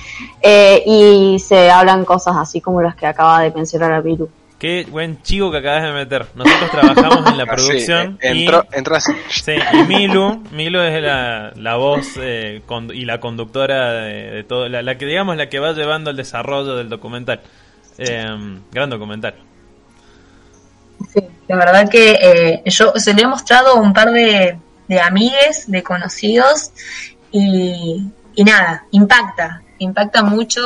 eh, y se hablan cosas así como las que acaba de mencionar a Milu. Qué buen chivo que acabas de meter. Nosotros trabajamos en la [laughs] Así, producción eh, y, entró, entró así. sí, y Milu, Milu es la, la voz eh, con- y la conductora de, de todo, la, la que digamos la que va llevando el desarrollo del documental. Eh, gran documental. Sí, la verdad que eh, yo se lo he mostrado a un par de, de amigues, de conocidos, y, y nada, impacta, impacta mucho.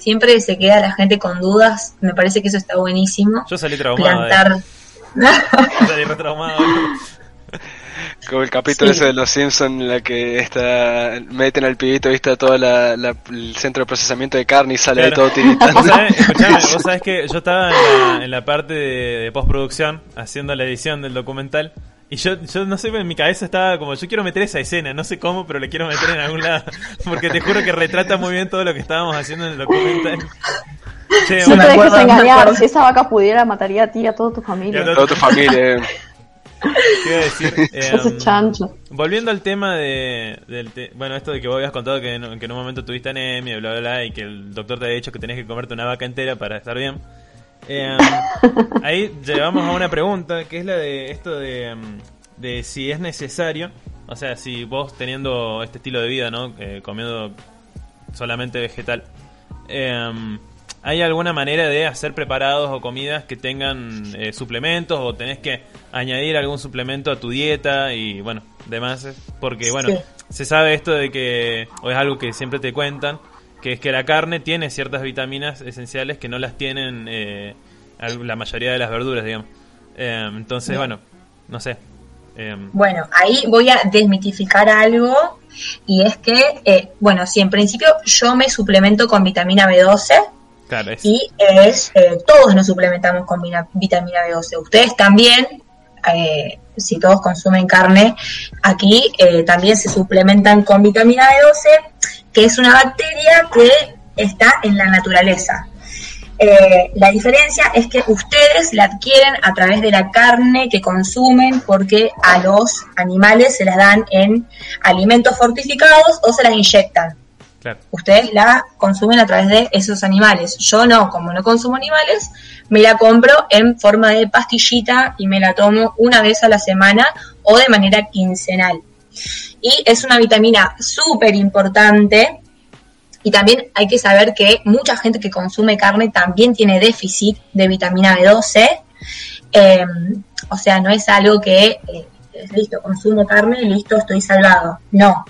Siempre se queda la gente con dudas, me parece que eso está buenísimo. Yo salí traumado. de- Plantar. [laughs] salí re traumado. [laughs] Como el capítulo Sí. ese de los Simpsons en la que está, meten al pibito, viste, todo la, la- el centro de procesamiento de carne y sale de Claro. todo tiritando. Vos sabés, [laughs] escuchame, vos sabés que yo estaba en la, en la parte de, de postproducción haciendo la edición del documental y yo, yo no sé, en mi cabeza estaba como, yo quiero meter esa escena, no sé cómo, pero le quiero meter en algún lado, [laughs] porque te juro que retrata muy bien todo lo que estábamos haciendo en el documental. [laughs] Che, Sí, No te dejes engañar, si esa vaca pudiera mataría a ti y a toda tu familia. Y a Toda tu familia. eh. [laughs] ¿qué decir? Ese chancho. Volviendo al tema de, del te- bueno, esto de que vos habías contado que en, que en un momento tuviste anemia, bla, bla, bla, y que el doctor te había dicho que tenías que comerte una vaca entera para estar bien. Eh, ahí llevamos a una pregunta, que es la de esto de, em, de si es necesario, o sea, si vos teniendo este estilo de vida, ¿no? Eh, comiendo solamente vegetal, em, ¿hay alguna manera de hacer preparados o comidas que tengan eh, suplementos o tenés que añadir algún suplemento a tu dieta y bueno, demás? Porque bueno, Sí. se sabe esto de que, o es algo que siempre te cuentan, que es que la carne tiene ciertas vitaminas esenciales que no las tienen eh, la mayoría de las verduras, digamos. Eh, entonces, bueno, no sé. Eh, Bueno, ahí voy a desmitificar algo y es que, eh, bueno, si en principio yo me suplemento con vitamina B12 claro, es, y es, eh, todos nos suplementamos con vitamina B12. Ustedes también, eh, si todos consumen carne, aquí eh, también se suplementan con vitamina B12, que es una bacteria que está en la naturaleza. Eh, la diferencia es que ustedes la adquieren a través de la carne que consumen porque a los animales se las dan en alimentos fortificados o se las inyectan. claro. Ustedes la consumen a través de esos animales. Yo no, como no consumo animales, me la compro en forma de pastillita y me la tomo una vez a la semana o de manera quincenal. Y es una vitamina súper importante y también hay que saber que mucha gente que consume carne también tiene déficit de vitamina B12. Eh, o sea, no es algo que, eh, es listo, consumo carne, listo, estoy salvado. No.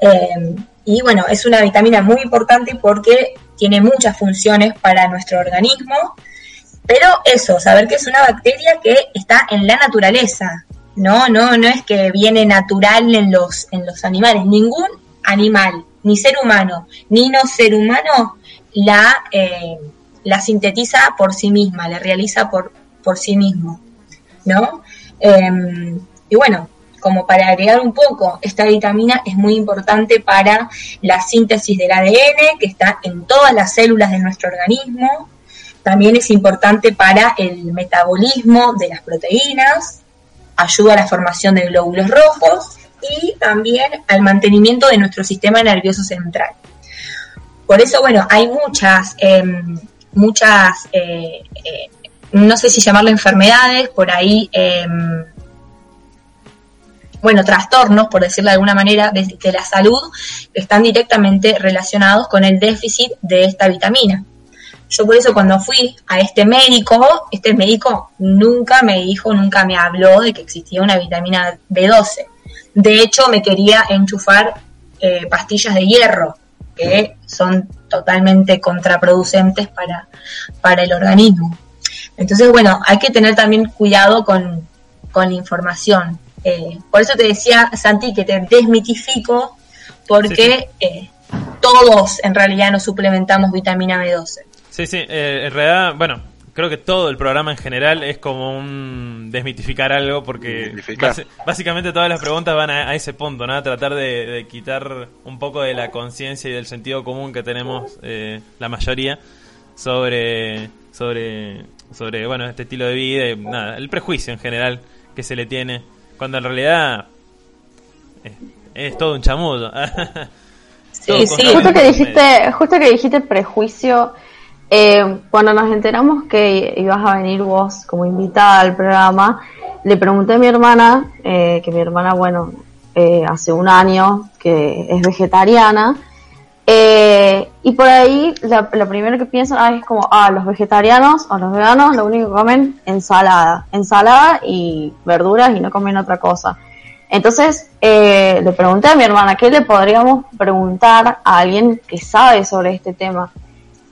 Eh, y bueno, es una vitamina muy importante porque tiene muchas funciones para nuestro organismo. Pero eso, saber que es una bacteria que está en la naturaleza. No, no, no es que viene natural en los, en los animales. Ningún animal, ni ser humano, ni no ser humano, la, eh, la sintetiza por sí misma, la realiza por, por sí mismo. ¿No? Eh, y bueno, como para agregar un poco, esta vitamina es muy importante para la síntesis del ADN, que está en todas las células de nuestro organismo. También es importante para el metabolismo de las proteínas, ayuda a la formación de glóbulos rojos y también al mantenimiento de nuestro sistema nervioso central. Por eso, bueno, hay muchas, eh, muchas, eh, eh, no sé si llamarlo enfermedades, por ahí, eh, bueno, trastornos, por decirlo de alguna manera, de, de la salud, que están directamente relacionados con el déficit de esta vitamina. Yo por eso cuando fui a este médico, este médico nunca me dijo, nunca me habló de que existía una vitamina B12. De hecho, me quería enchufar eh, pastillas de hierro, que son totalmente contraproducentes para, para el organismo. Entonces, bueno, hay que tener también cuidado con, con la información. Eh, por eso te decía, Santi, que te desmitifico, porque eh, todos en realidad nos suplementamos vitamina B12. Sí, sí, eh, en realidad, bueno, creo que todo el programa en general es como un desmitificar algo porque básicamente todas las preguntas van a, a ese punto, ¿no? A tratar de, de quitar un poco de la conciencia y del sentido común que tenemos eh, la mayoría sobre sobre sobre bueno este estilo de vida y nada el prejuicio en general que se le tiene cuando en realidad es, es todo un chamullo [laughs] Sí, sí. Justo que dijiste, justo que dijiste prejuicio, eh, cuando nos enteramos que ibas a venir vos como invitada al programa, le pregunté a mi hermana, eh, que mi hermana, bueno, eh, hace un año que es vegetariana, eh, y por ahí lo primero que piensan ah, es como, ah, los vegetarianos o los veganos lo único que comen ensalada, ensalada y verduras y no comen otra cosa. Entonces le pregunté a mi hermana, ¿qué le podríamos preguntar a alguien que sabe sobre este tema?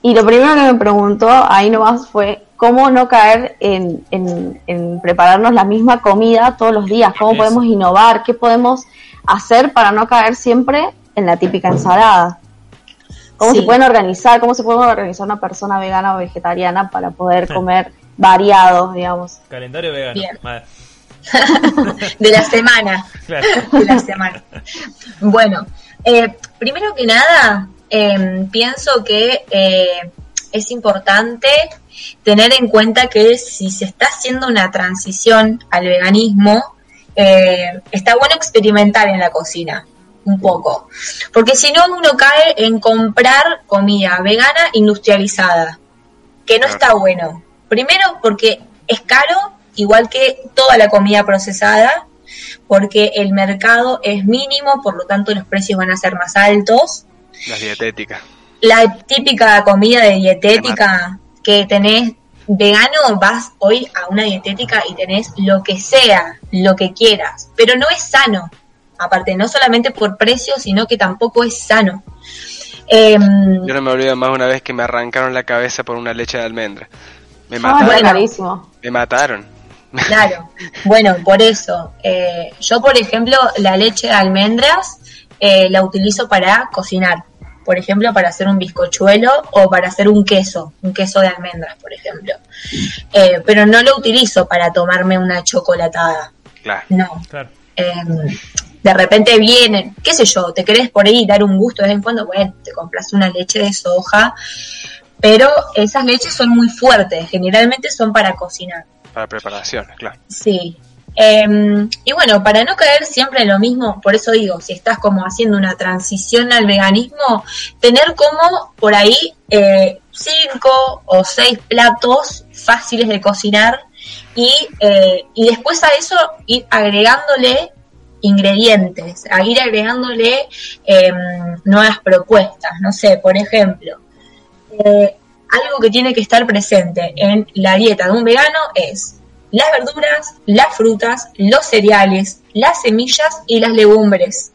Y lo primero que me preguntó ahí nomás fue cómo no caer en, en, en prepararnos la misma comida todos los días, cómo Eso. podemos innovar, qué podemos hacer para no caer siempre en la típica ensalada. ¿Cómo Sí. se pueden organizar? ¿Cómo se puede organizar una persona vegana o vegetariana para poder Sí. comer variados, digamos? calendario vegano Bien. Vale. [laughs] de la semana. Claro. de la semana. Bueno, eh, primero que nada, eh, pienso que eh, es importante tener en cuenta que si se está haciendo una transición al veganismo, eh, está bueno experimentar en la cocina un poco, porque si no uno cae en comprar comida vegana industrializada, que no está bueno. Primero porque es caro, igual que toda la comida procesada, porque el mercado es mínimo, por lo tanto los precios van a ser más altos. Las dietéticas. La típica comida de dietética que tenés vegano, vas hoy a una dietética y tenés lo que sea, lo que quieras, pero no es sano. Aparte, no solamente por precio, sino que tampoco es sano. Em, Yo no me olvido más una vez que me arrancaron la cabeza por una leche de almendra. Me Ah, mataron. es bueno. carísimo. Me mataron. Claro, [laughs] bueno, por eso. eh, yo, por ejemplo, la leche de almendras eh, la utilizo para cocinar. Por ejemplo, para hacer un bizcochuelo o para hacer un queso, un queso de almendras, por ejemplo. Eh, pero no lo utilizo para tomarme una chocolatada. Claro. No. Claro. Eh, de repente vienen, qué sé yo, te querés por ahí dar un gusto de vez en cuando, bueno, te compras una leche de soja, pero esas leches son muy fuertes, generalmente son para cocinar. Para preparación, claro. Sí. Eh, y bueno, para no caer siempre en lo mismo, por eso digo, si estás como haciendo una transición al veganismo, tener como por ahí eh, cinco o seis platos fáciles de cocinar y, eh, y después a eso ir agregándole ingredientes, a ir agregándole eh, nuevas propuestas. No sé, por ejemplo, eh, algo que tiene que estar presente en la dieta de un vegano es las verduras, las frutas, los cereales, las semillas y las legumbres.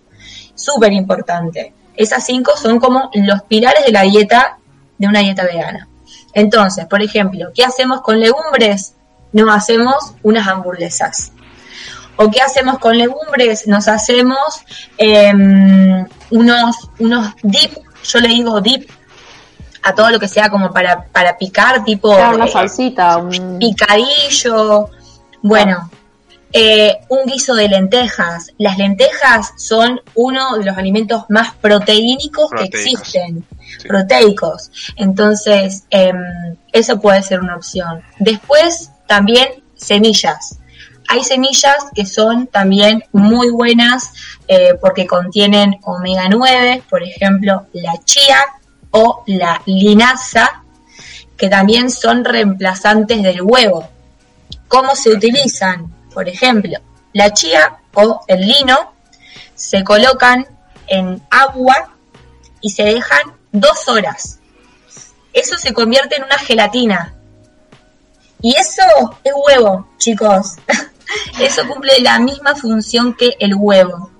Súper importante. Esas cinco son como los pilares de la dieta, de una dieta vegana. Entonces, por ejemplo, ¿qué hacemos con legumbres? Nos hacemos unas hamburguesas. ¿O qué hacemos con legumbres? Nos hacemos em, unos, unos dip, yo le digo dip a todo lo que sea como para, para picar, tipo Claro, una eh, salsita, un... picadillo, bueno, eh, un guiso de lentejas. Las lentejas son uno de los alimentos más proteínicos que existen, Sí. proteicos. Entonces, em, eso puede ser una opción. Después, también semillas. Hay semillas que son también muy buenas eh, porque contienen omega 9, por ejemplo, la chía o la linaza, que también son reemplazantes del huevo. ¿Cómo se utilizan? Por ejemplo, la chía o el lino se colocan en agua y se dejan dos horas. Eso se convierte en una gelatina. Y eso es huevo, chicos. [laughs] Eso cumple la misma función que el huevo.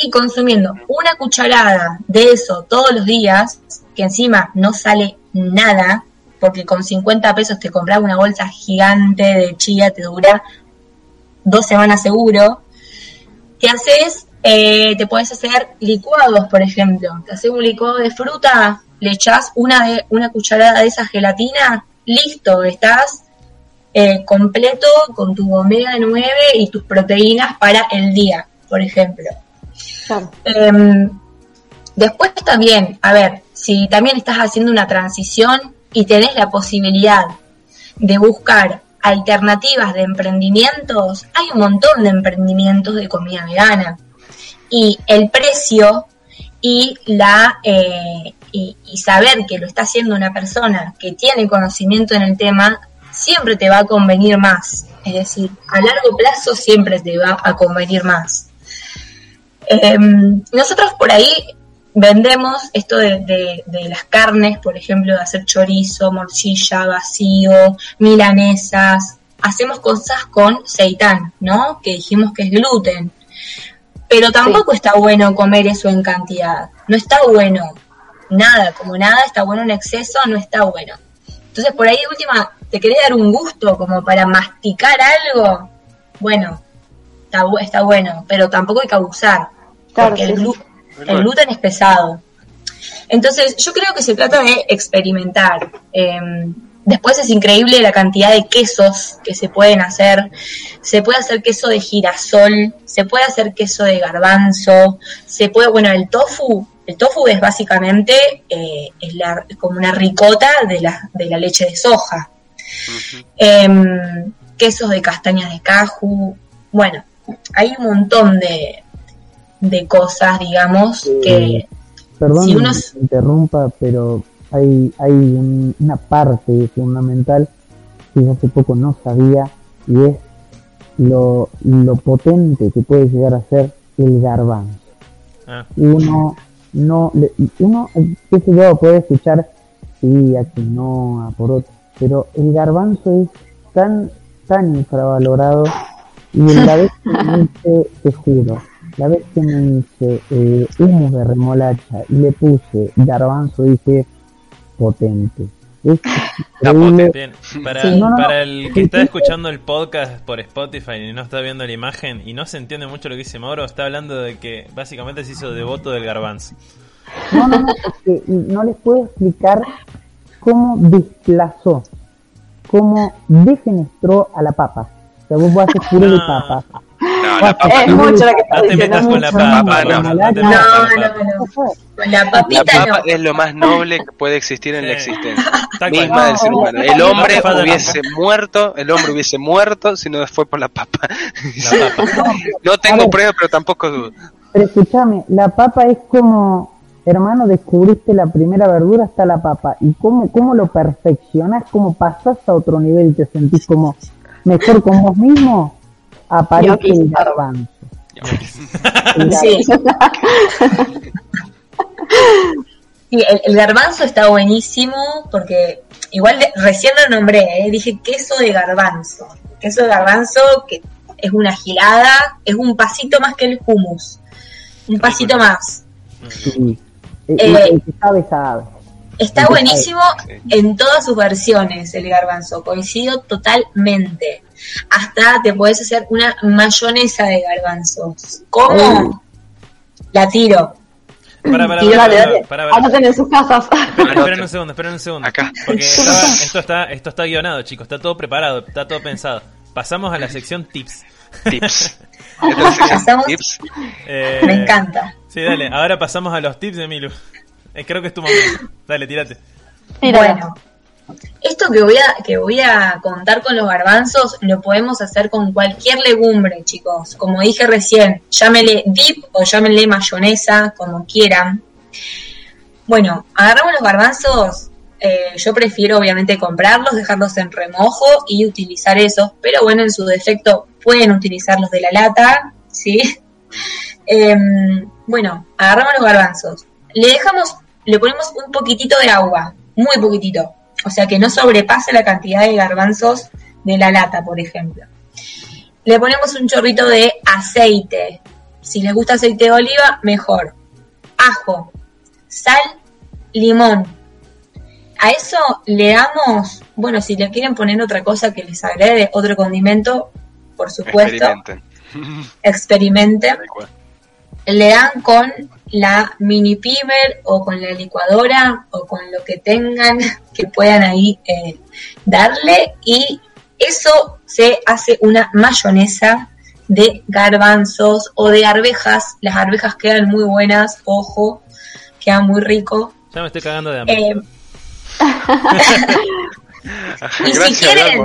Y consumiendo una cucharada de eso todos los días, que encima no sale nada, porque con 50 pesos te compras una bolsa gigante de chía, te dura dos semanas seguro. ¿Qué haces? Eh, te puedes hacer licuados, por ejemplo. Te haces un licuado de fruta, le echas una, de, una cucharada de esa gelatina listo, estás eh, completo con tu omega 9 y tus proteínas para el día, por ejemplo. Em, después también, a ver, si también estás haciendo una transición y tenés la posibilidad de buscar alternativas de emprendimientos, hay un montón de emprendimientos de comida vegana. Y el precio y la eh, y, saber que lo está haciendo una persona que tiene conocimiento en el tema siempre te va a convenir más. Es decir a largo plazo siempre te va a convenir más em, nosotros por ahí vendemos esto de, de, las carnes por ejemplo de hacer chorizo morcilla vacío milanesas hacemos cosas con seitán no que dijimos que es gluten pero tampoco está bueno comer eso en cantidad. No está bueno. Nada, como nada está bueno en exceso, no está bueno. Entonces, por ahí, última, ¿te querés dar un gusto como para masticar algo? Bueno, está, está bueno, pero tampoco hay que abusar. porque el, gluten es pesado. Entonces, yo creo que se trata de experimentar. Eh, Después es increíble la cantidad de quesos que se pueden hacer. Se puede hacer queso de girasol, se puede hacer queso de garbanzo, se puede, bueno, el tofu, el tofu es básicamente eh, es la, como una ricota de la, de la leche de soja. Em, quesos de castañas de caju, bueno, hay un montón de, de cosas, digamos, que... Perdón si uno... interrumpa, pero hay, hay una parte fundamental que yo hace poco no sabía y es lo, lo potente que puede llegar a ser el garbanzo. Ah. Uno no, uno, qué sé yo, puede escuchar sí, a no, a por otro, pero el garbanzo es tan, tan infravalorado y la vez que me hice, te juro, la vez que me hice eh, humo de remolacha y le puse garbanzo, dije, potente. [laughs] Para, el que está escuchando el podcast por Spotify y no está viendo la imagen y no se entiende mucho lo que dice Mauro, está hablando de que básicamente se hizo devoto del garbanzo. No, no, no, no les puedo explicar cómo desplazó, cómo defenestró a la papa. Sea, vos vas a [laughs] de papa no, la papa es mucho la que no te metas con la papa, no. No, no, no. La papita la papa es lo más noble que puede existir en la existencia [laughs] misma del ser humano. El hombre hubiese muerto, el hombre hubiese muerto si no fue por la papa. La papa. [laughs] no tengo pruebas, pero tampoco dudo. Pero escúchame, la papa es como, hermano, descubriste la primera verdura hasta la papa. ¿Y cómo, cómo lo perfeccionas? ¿Cómo pasas a otro nivel y te sentís como mejor con vos mismo? aparece [laughs] el garbanzo. Sí. el, garbanzo está buenísimo porque igual recién lo nombré, ¿eh? dije queso de garbanzo. Queso de garbanzo que es una gilada, es un pasito más que el hummus. Un pasito más. Sí. Eh, sabe, sabe. Está buenísimo en todas sus versiones el garbanzo, coincido totalmente. Hasta te puedes hacer una mayonesa de garbanzos. ¿Cómo? La tiro. Para, para, para, para, en sus casas. Esperen, un segundo, esperen un segundo. Acá. Porque esto, está, esto está guionado, chicos. Está todo preparado, está todo pensado. Pasamos a la sección tips. Tips. [laughs] tips. Eh, Me encanta. Sí, dale. Ahora pasamos a los tips de Milu. Eh, creo que es tu momento. Dale, tírate. Bueno, esto que voy a que voy a contar con los garbanzos lo podemos hacer con cualquier legumbre, chicos. Como dije recién, llámele dip o llámenle mayonesa, como quieran. Bueno, agarramos los garbanzos. Eh, yo prefiero obviamente comprarlos, dejarlos en remojo y utilizar esos, pero bueno, en su defecto pueden utilizar los de la lata, ¿sí? [laughs] Em, bueno, agarramos los garbanzos, le dejamos, le ponemos un poquitito de agua, muy poquitito, o sea que no sobrepase la cantidad de garbanzos de la lata, por ejemplo. Le ponemos un chorrito de aceite, si les gusta aceite de oliva, mejor. Ajo, sal, limón. A eso le damos, bueno, si le quieren poner otra cosa que les agrede, otro condimento, por supuesto. Experimenten. Experimenten. Le dan con la mini pimer o con la licuadora o con lo que tengan [laughs] que puedan ahí eh, darle y eso se hace una mayonesa de garbanzos o de arvejas. Las arvejas quedan muy buenas, ojo, quedan muy rico. Ya me estoy cagando de hambre. Eh, [laughs] [laughs] y si quieren-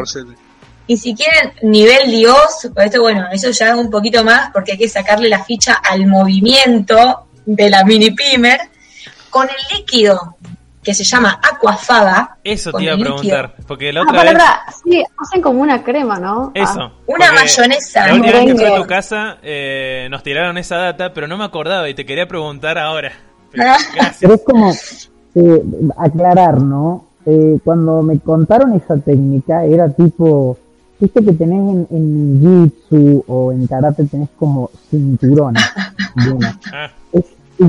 y si quieren nivel Dios, pues esto bueno, eso ya es un poquito más porque hay que sacarle la ficha al movimiento de la mini pimer con el líquido que se llama aquafaba. Eso te iba a preguntar. Porque la Ah, otra para, vez. sí, hacen como una crema, ¿no? Eso. Ah, Una mayonesa, La última vez que fui a tu casa eh, nos tiraron esa data, pero no me acordaba y te quería preguntar ahora. Pero, [laughs] gracias. Pero es como eh, aclarar, ¿no? Eh, cuando me contaron esa técnica, era tipo, viste que tenés en, en Jitsu o en Karate, tenés como cinturón. [laughs] Bueno, Ah,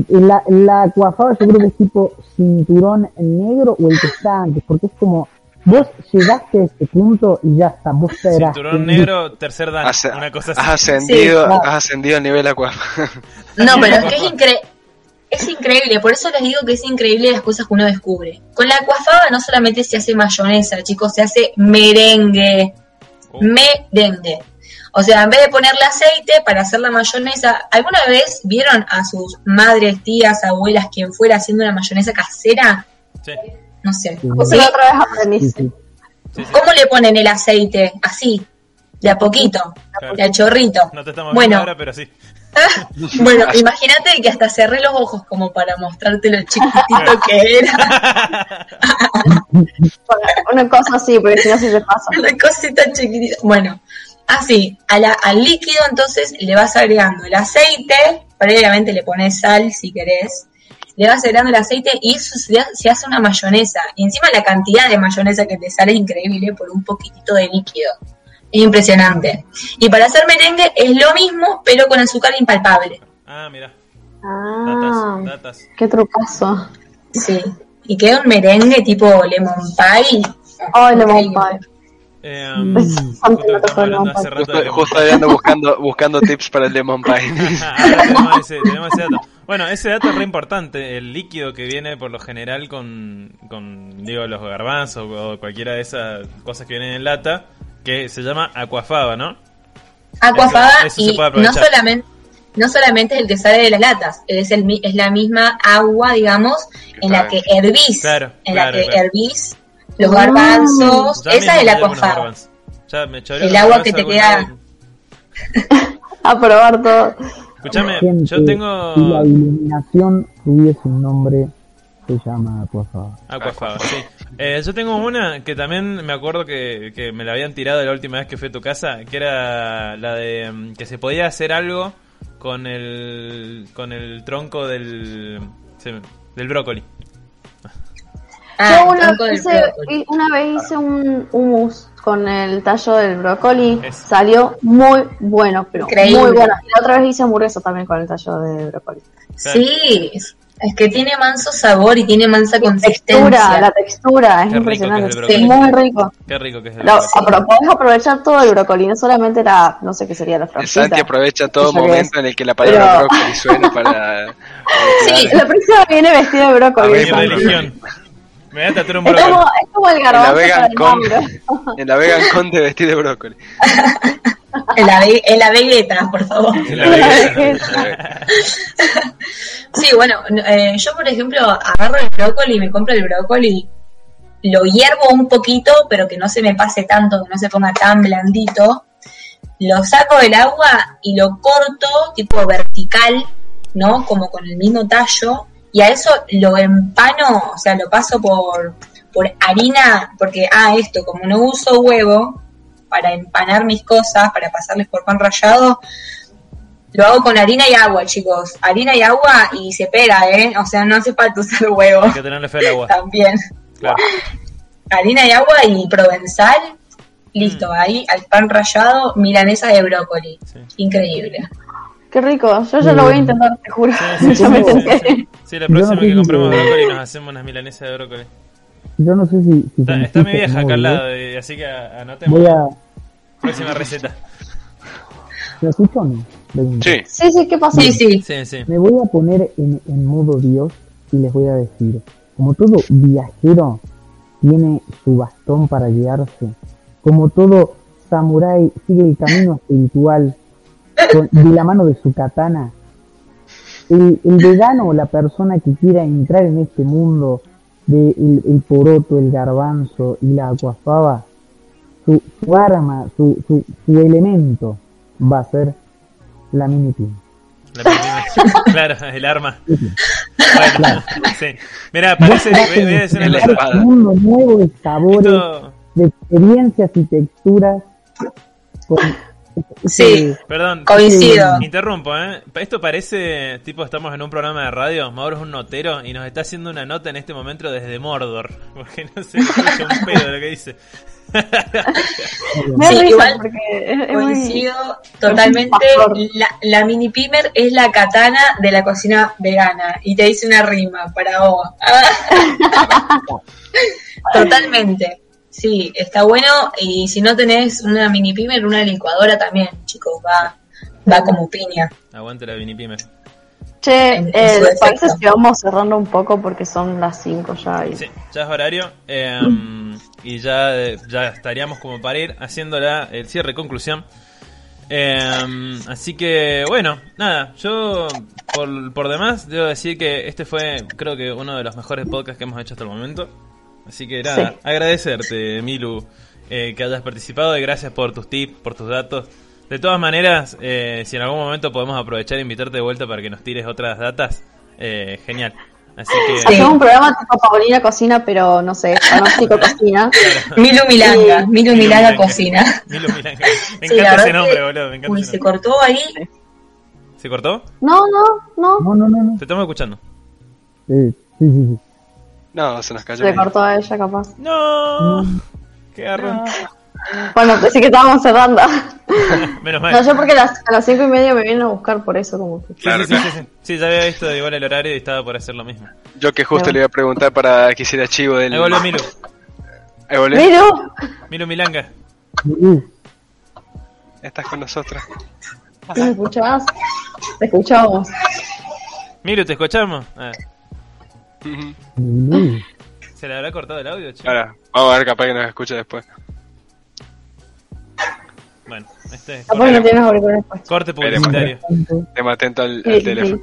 la, la aquafaba yo creo que es tipo cinturón negro o el que está antes, porque es como, vos llegaste a este punto y ya está, vos serás. cinturón negro, tercer dan. Has, Una cosa así. has ascendido, Sí, claro. has ascendido al nivel aqua. No, [laughs] pero es que es, incre- es increíble, por eso les digo que es increíble las cosas que uno descubre. Con la aquafaba no solamente se hace mayonesa, chicos, se hace merengue. Oh. Merengue. O sea, en vez de ponerle aceite para hacer la mayonesa, ¿alguna vez vieron a sus madres, tías, abuelas, quien fuera haciendo una mayonesa casera? Sí, No sé. Sí. Vos ¿Sí? la otra vez Sí, aprendiste. sí. sí, sí. ¿Cómo le ponen el aceite? Así, de a poquito, Claro. de a chorrito. No te estamos viendo bueno, ahora, pero sí. Bueno, imagínate que hasta cerré los ojos como para mostrarte lo chiquitito que era. [laughs] Una cosa así, porque si no se te pasa. Una cosita chiquitita. Bueno, así, a la- al líquido entonces le vas agregando el aceite, previamente le pones sal si querés, le vas agregando el aceite y eso se, se hace una mayonesa. Y encima la cantidad de mayonesa que te sale es increíble por un poquitito de líquido. Es impresionante. Y para hacer merengue es lo mismo, pero con azúcar impalpable. Ah, mira. Ah, Datas, datas. qué trucazo. Sí. Y queda un merengue tipo lemon pie. Ay, lemon pie. [laughs] Eh, Mm. justo hablando hace rato de Justo, ando buscando, buscando tips para el lemon pie. [laughs] Ahora tenemos ese, tenemos ese dato. Bueno, ese dato es re importante. El líquido que viene por lo general con, con digo, los garbanzos o cualquiera de esas cosas que vienen en lata, que se llama aquafaba, ¿no? Aquafaba Eso- eso se y puede no solamente no solamente es el que sale de las latas, es el mi- es la misma agua, digamos, en la que hervís, Claro, en claro, la que claro. hervís los Ah. garbanzos, Ya esa es la choreo El agua que te queda-. [laughs] A probar todo. Escúchame, yo tengo... Si la iluminación tuviese un nombre, se llama aquafaba. Aquafaba, sí. Eh, yo tengo una que también me acuerdo que, que me la habían tirado la última vez que fui a tu casa, que era la de mm, que se podía hacer algo con el con el tronco del del brócoli. Ah, Yo una, del hice- una vez hice un hummus con el tallo del brócoli. Es- Salió muy bueno, pero Increíble. muy bueno. Y la otra vez hice hamburguesa también con el tallo de brócoli. Sí, es es que tiene manso sabor y tiene mansa Textura, consistencia. la textura es Qué rico que es impresionante. el Sí, muy rico. Qué rico que es el Lo, brócoli. podés aprovechar todo el brócoli, no solamente la, no sé qué sería la frasita. Santi aprovecha todo momento es. en el que la palabra Pero- brócoli suena para... [laughs] Sí, La próxima viene vestido de A brócoli. ver, Mi religión. Me voy a tatuar un Es como, brócoli. es como el En la garbanzo vegan el con, [laughs] en la vegan con te vestí de brócoli. en la, en la vegeta, por favor. La La vegeta. vegeta. Sí, bueno, eh, yo por ejemplo agarro el brócoli y me compro el brócoli, lo hiervo un poquito, pero que no se me pase tanto, que no se ponga tan blandito, lo saco del agua y lo corto tipo vertical, ¿no? Como con el mismo tallo, y a eso lo empano, o sea, lo paso por, por harina, porque, ah, esto, como no uso huevo para empanar mis cosas, para pasarles por pan rallado, lo hago con harina y agua, chicos. Harina y agua y se pega, ¿eh? O sea, no hace falta usar huevo. Hay que tenerle fe al agua. [laughs] También. Claro. [laughs] Harina y agua y provenzal. Listo, ahí al pan rallado, milanesa de brócoli. Sí. Increíble. Qué rico, yo ya lo voy a intentar, te juro. Sí, [laughs] sí, ya me sí, sí, tenté. sí. Sí, la no próxima sé que si compremos brócoli nos hacemos unas milanesas de brócoli. Yo no sé si... si Está, mi vieja acá al lado, así que anotemos. Voy a... Próxima receta. ¿Se escucha o no? Sí. Sí, sí, ¿qué pasó? Sí, sí. Sí, sí. Me voy a poner en, en modo Dios y les voy a decir, como todo viajero tiene su bastón para guiarse, como todo samurái sigue el camino espiritual con- de la mano de su katana, el, el vegano o la persona que quiera entrar en este mundo de el, el poroto, el garbanzo y la acuafaba, su, su arma, su, su, su elemento va a ser la mini pin. La primera- [laughs] claro, el arma. Bueno, sí. Mira, parece. Voy, voy a decir una La cosa. espada. un mundo nuevo de sabores, Esto, de experiencias y texturas. Con, Sí. perdón, Coincido. interrumpo, ¿eh? Esto parece, tipo, estamos en un programa de radio, Mauro es un notero y nos está haciendo una nota en este momento desde Mordor, [laughs] porque no se escucha un pedo de lo que dice. [laughs] Sí, igual es, muy... Coincido totalmente. La, la mini pimer es la katana de la cocina vegana. Y te dice una rima para vos. [laughs] Totalmente. Sí, está bueno. Y si no tenés una mini pimer, una licuadora también, chicos. Va, va como piña. Aguante la Vinipimer. Che, En- en eh, su ¿les parece si vamos cerrando un poco porque son las 5 ya? Y... Sí, ya es horario. eh, y ya, ya estaríamos como para ir haciendo la, el cierre conclusión. Eh, así que, bueno, nada, yo por, por demás debo decir que este fue, creo que uno de los mejores podcasts que hemos hecho hasta el momento. Así que nada, Sí. agradecerte, Milu, eh, que hayas participado y gracias por tus tips, por tus datos. De todas maneras, eh, si en algún momento podemos aprovechar e invitarte de vuelta para que nos tires otras datas, eh, genial. Así que... Sí. Hacemos un programa tipo Paulina Cocina, pero no sé, pronóstico [laughs] cocina. Milu Milanga. Sí. Milu Milanga cocina. Milo [laughs] Milanga. Me Sí, encanta ese nombre, que- boludo. Me encanta Uy, ese se cortó ahí. ¿Se cortó? No, no, no. No, no, no, no. Te estamos escuchando. Eh, sí, sí, sí. No, se nos cayó. Se cortó a ella capaz. No. Qué garrón. Bueno, pensé que estábamos cerrando. [laughs] Menos mal. No, yo porque las- a las 5 y media me vienen a buscar por eso, como que. Sí, Claro, sí, sí, sí, sí. Sí, ya había visto igual el horario y estaba por hacer lo mismo. Yo que justo le iba a preguntar para que hiciera chivo del. Ahí volvió Milo. Ahí volvió. Miru, Milo Milanga. Estás con nosotros. ¿me escuchabas? Te escuchamos. Milo, ¿te escuchamos? Ah, se le habrá cortado el audio, chico. Ahora, vamos a ver, capaz que nos escucha después. Bueno, este es. No tenés. Corte publicitario. Tema atento al, teléfono.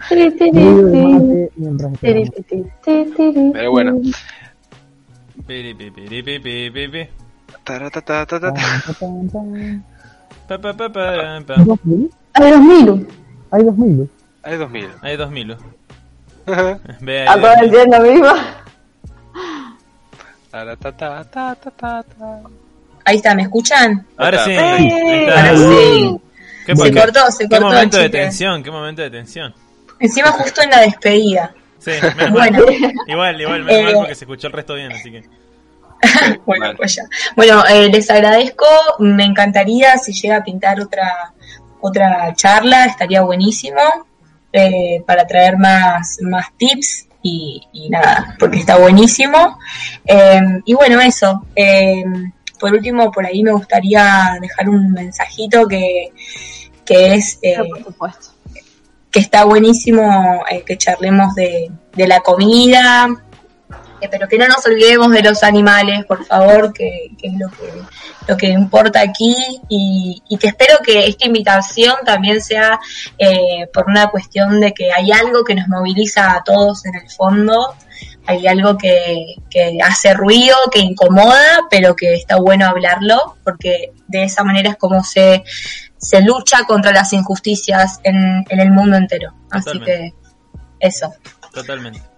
Pero bueno. Piri, pi, piri, pi, pi, pi, Hay 2000. Hay 2000. Hay 2000. Hay 2000. Ve ahí. A todo el día lo mismo. Ahí está, ¿me escuchan? Ahora sí. Ahora sí. ¿Qué, Se qué- cortó, se Qué cortó, momento de tensión, qué momento de tensión. Encima justo en la despedida. Sí, menos Bueno. mal. Igual, igual, menos mal Eh. porque se escuchó el resto bien, así que. [laughs] bueno, Vale. pues ya. Bueno, eh, les agradezco. Me encantaría si llega a pintar otra otra charla, estaría buenísimo eh, para traer más, más tips y, y nada, porque está buenísimo. Eh, y bueno, eso. Eh, por último, por ahí me gustaría dejar un mensajito que, que es... por supuesto. que está buenísimo eh, que charlemos de, de la comida, pero que no nos olvidemos de los animales, por favor, que, que es lo que, lo que importa aquí, y, y que espero que esta invitación también sea eh, por una cuestión de que hay algo que nos moviliza a todos en el fondo, hay algo que, que hace ruido, que incomoda, pero que está bueno hablarlo, porque de esa manera es como se, se lucha contra las injusticias en, en el mundo entero. Así Totalmente. que eso. Totalmente.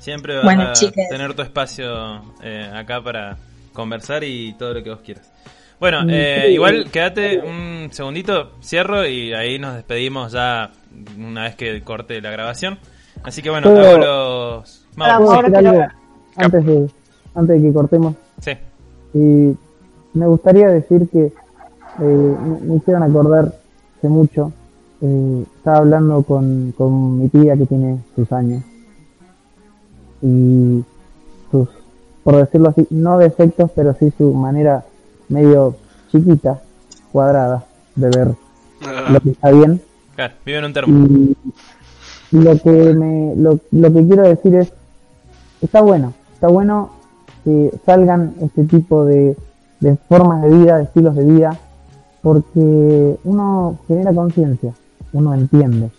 Siempre vas Bueno, a chicas. tener tu espacio eh, acá para conversar y todo lo que vos quieras. Bueno, eh, sí. igual quédate un segundito, cierro y ahí nos despedimos ya una vez que corte la grabación. Así que bueno, Pero- hago los... Ahora, Vamos, ¿Puedo decir quiero- algo antes de, antes de que cortemos? sí. Y me gustaría decir que eh, me me hicieron acordar hace mucho. eh, estaba hablando con, con mi tía que tiene sus años. Y sus, por decirlo así, no defectos, pero sí su manera medio chiquita, cuadrada, de ver Ah, lo que está bien Claro, vive en un termo. Y, lo que me, lo, lo que quiero decir es, está bueno, está bueno que salgan este tipo de, de formas de vida, de estilos de vida, porque uno genera conciencia, uno entiende,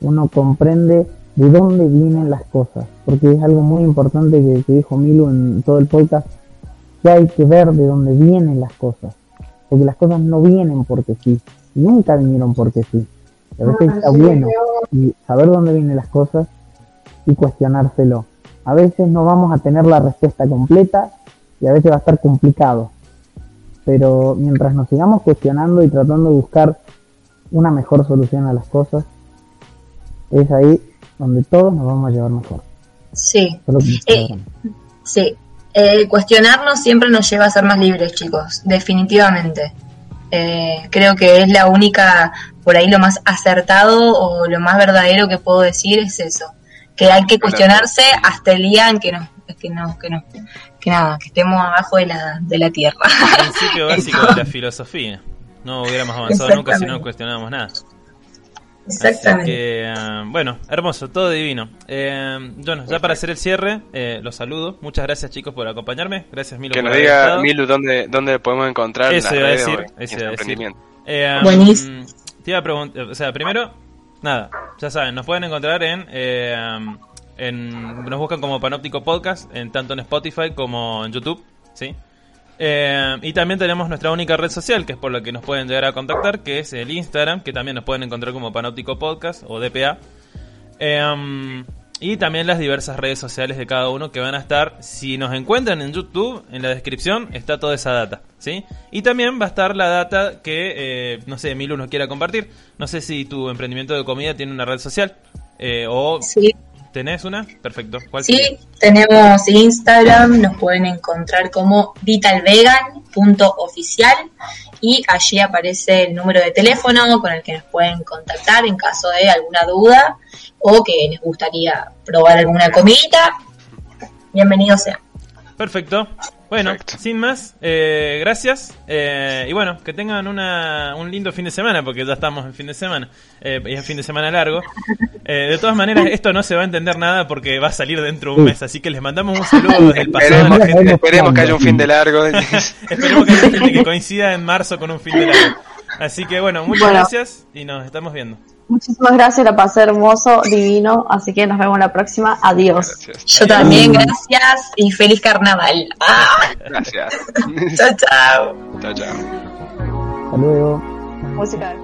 uno comprende de dónde vienen las cosas, porque es algo muy importante que, que dijo Milu en todo el podcast, que hay que ver de dónde vienen las cosas, porque las cosas no vienen porque sí, nunca vinieron porque sí. A veces está bueno y saber dónde vienen las cosas y cuestionárselo. A veces no vamos a tener la respuesta completa y a veces va a estar complicado. Pero mientras nos sigamos cuestionando y tratando de buscar una mejor solución a las cosas, es ahí donde todos nos vamos a llevar mejor. Sí. Eh, Sí, eh, cuestionarnos siempre nos lleva a ser más libres, chicos, definitivamente. Eh, creo que es la única, por ahí lo más acertado o lo más verdadero que puedo decir es eso, que hay que cuestionarse hasta el día en que nos, que no, que no, que nada, que estemos abajo de la, de la tierra. Principio [laughs] básico de la filosofía. No hubiéramos avanzado nunca si no cuestionábamos nada. Así Exactamente. que, ah, bueno, hermoso, todo divino. Eh, bueno, ya para hacer el cierre, eh, los saludo. Muchas gracias, chicos, por acompañarme. Gracias, Milo, Que nos diga. Milu, dónde, dónde podemos encontrar Eso iba a redes decir, o eso en iba a decir. emprendimiento. Eh, Buenísimo. Te iba a preguntar, o sea, primero, nada, ya saben, nos pueden encontrar en, eh, en nos buscan como Panóptico Podcast, en tanto en Spotify como en YouTube, ¿sí? Eh, y también tenemos nuestra única red social, que es por la que nos pueden llegar a contactar, que es el Instagram, que también nos pueden encontrar como Panóptico Podcast o DPA. Eh, y también las diversas redes sociales de cada uno que van a estar, si nos encuentran en YouTube, en la descripción está toda esa data, ¿sí? Y también va a estar la data que, eh, no sé, Milu nos quiera compartir. No sé si tu emprendimiento de comida tiene una red social. eh, o Sí, tenés una, perfecto. ¿Cuál Sí, tenemos Instagram, nos pueden encontrar como vitalvegan.oficial y allí aparece el número de teléfono con el que nos pueden contactar en caso de alguna duda o que les gustaría probar alguna comidita. Bienvenidos sean. Perfecto. Bueno, Perfecto. sin más, eh, gracias. eh, y bueno, que tengan una, un lindo fin de semana, porque ya estamos en fin de semana. eh, y es fin de semana largo. Eh, de todas maneras, esto no se va a entender nada porque va a salir dentro de un mes. Así que les mandamos un saludo desde el pasado a Esperemos, la gente. esperemos que haya un fin de largo. [laughs] Esperemos que haya gente que [laughs] coincida en marzo con un fin de largo. Así que bueno, muchas Bueno. gracias y nos estamos viendo. Muchísimas gracias, la pasé hermoso, divino, así que nos vemos la próxima. Adiós. Gracias. Yo también, gracias y feliz carnaval. Ah, Gracias. [laughs] chao, chao. chao, chao. Hasta luego. Música.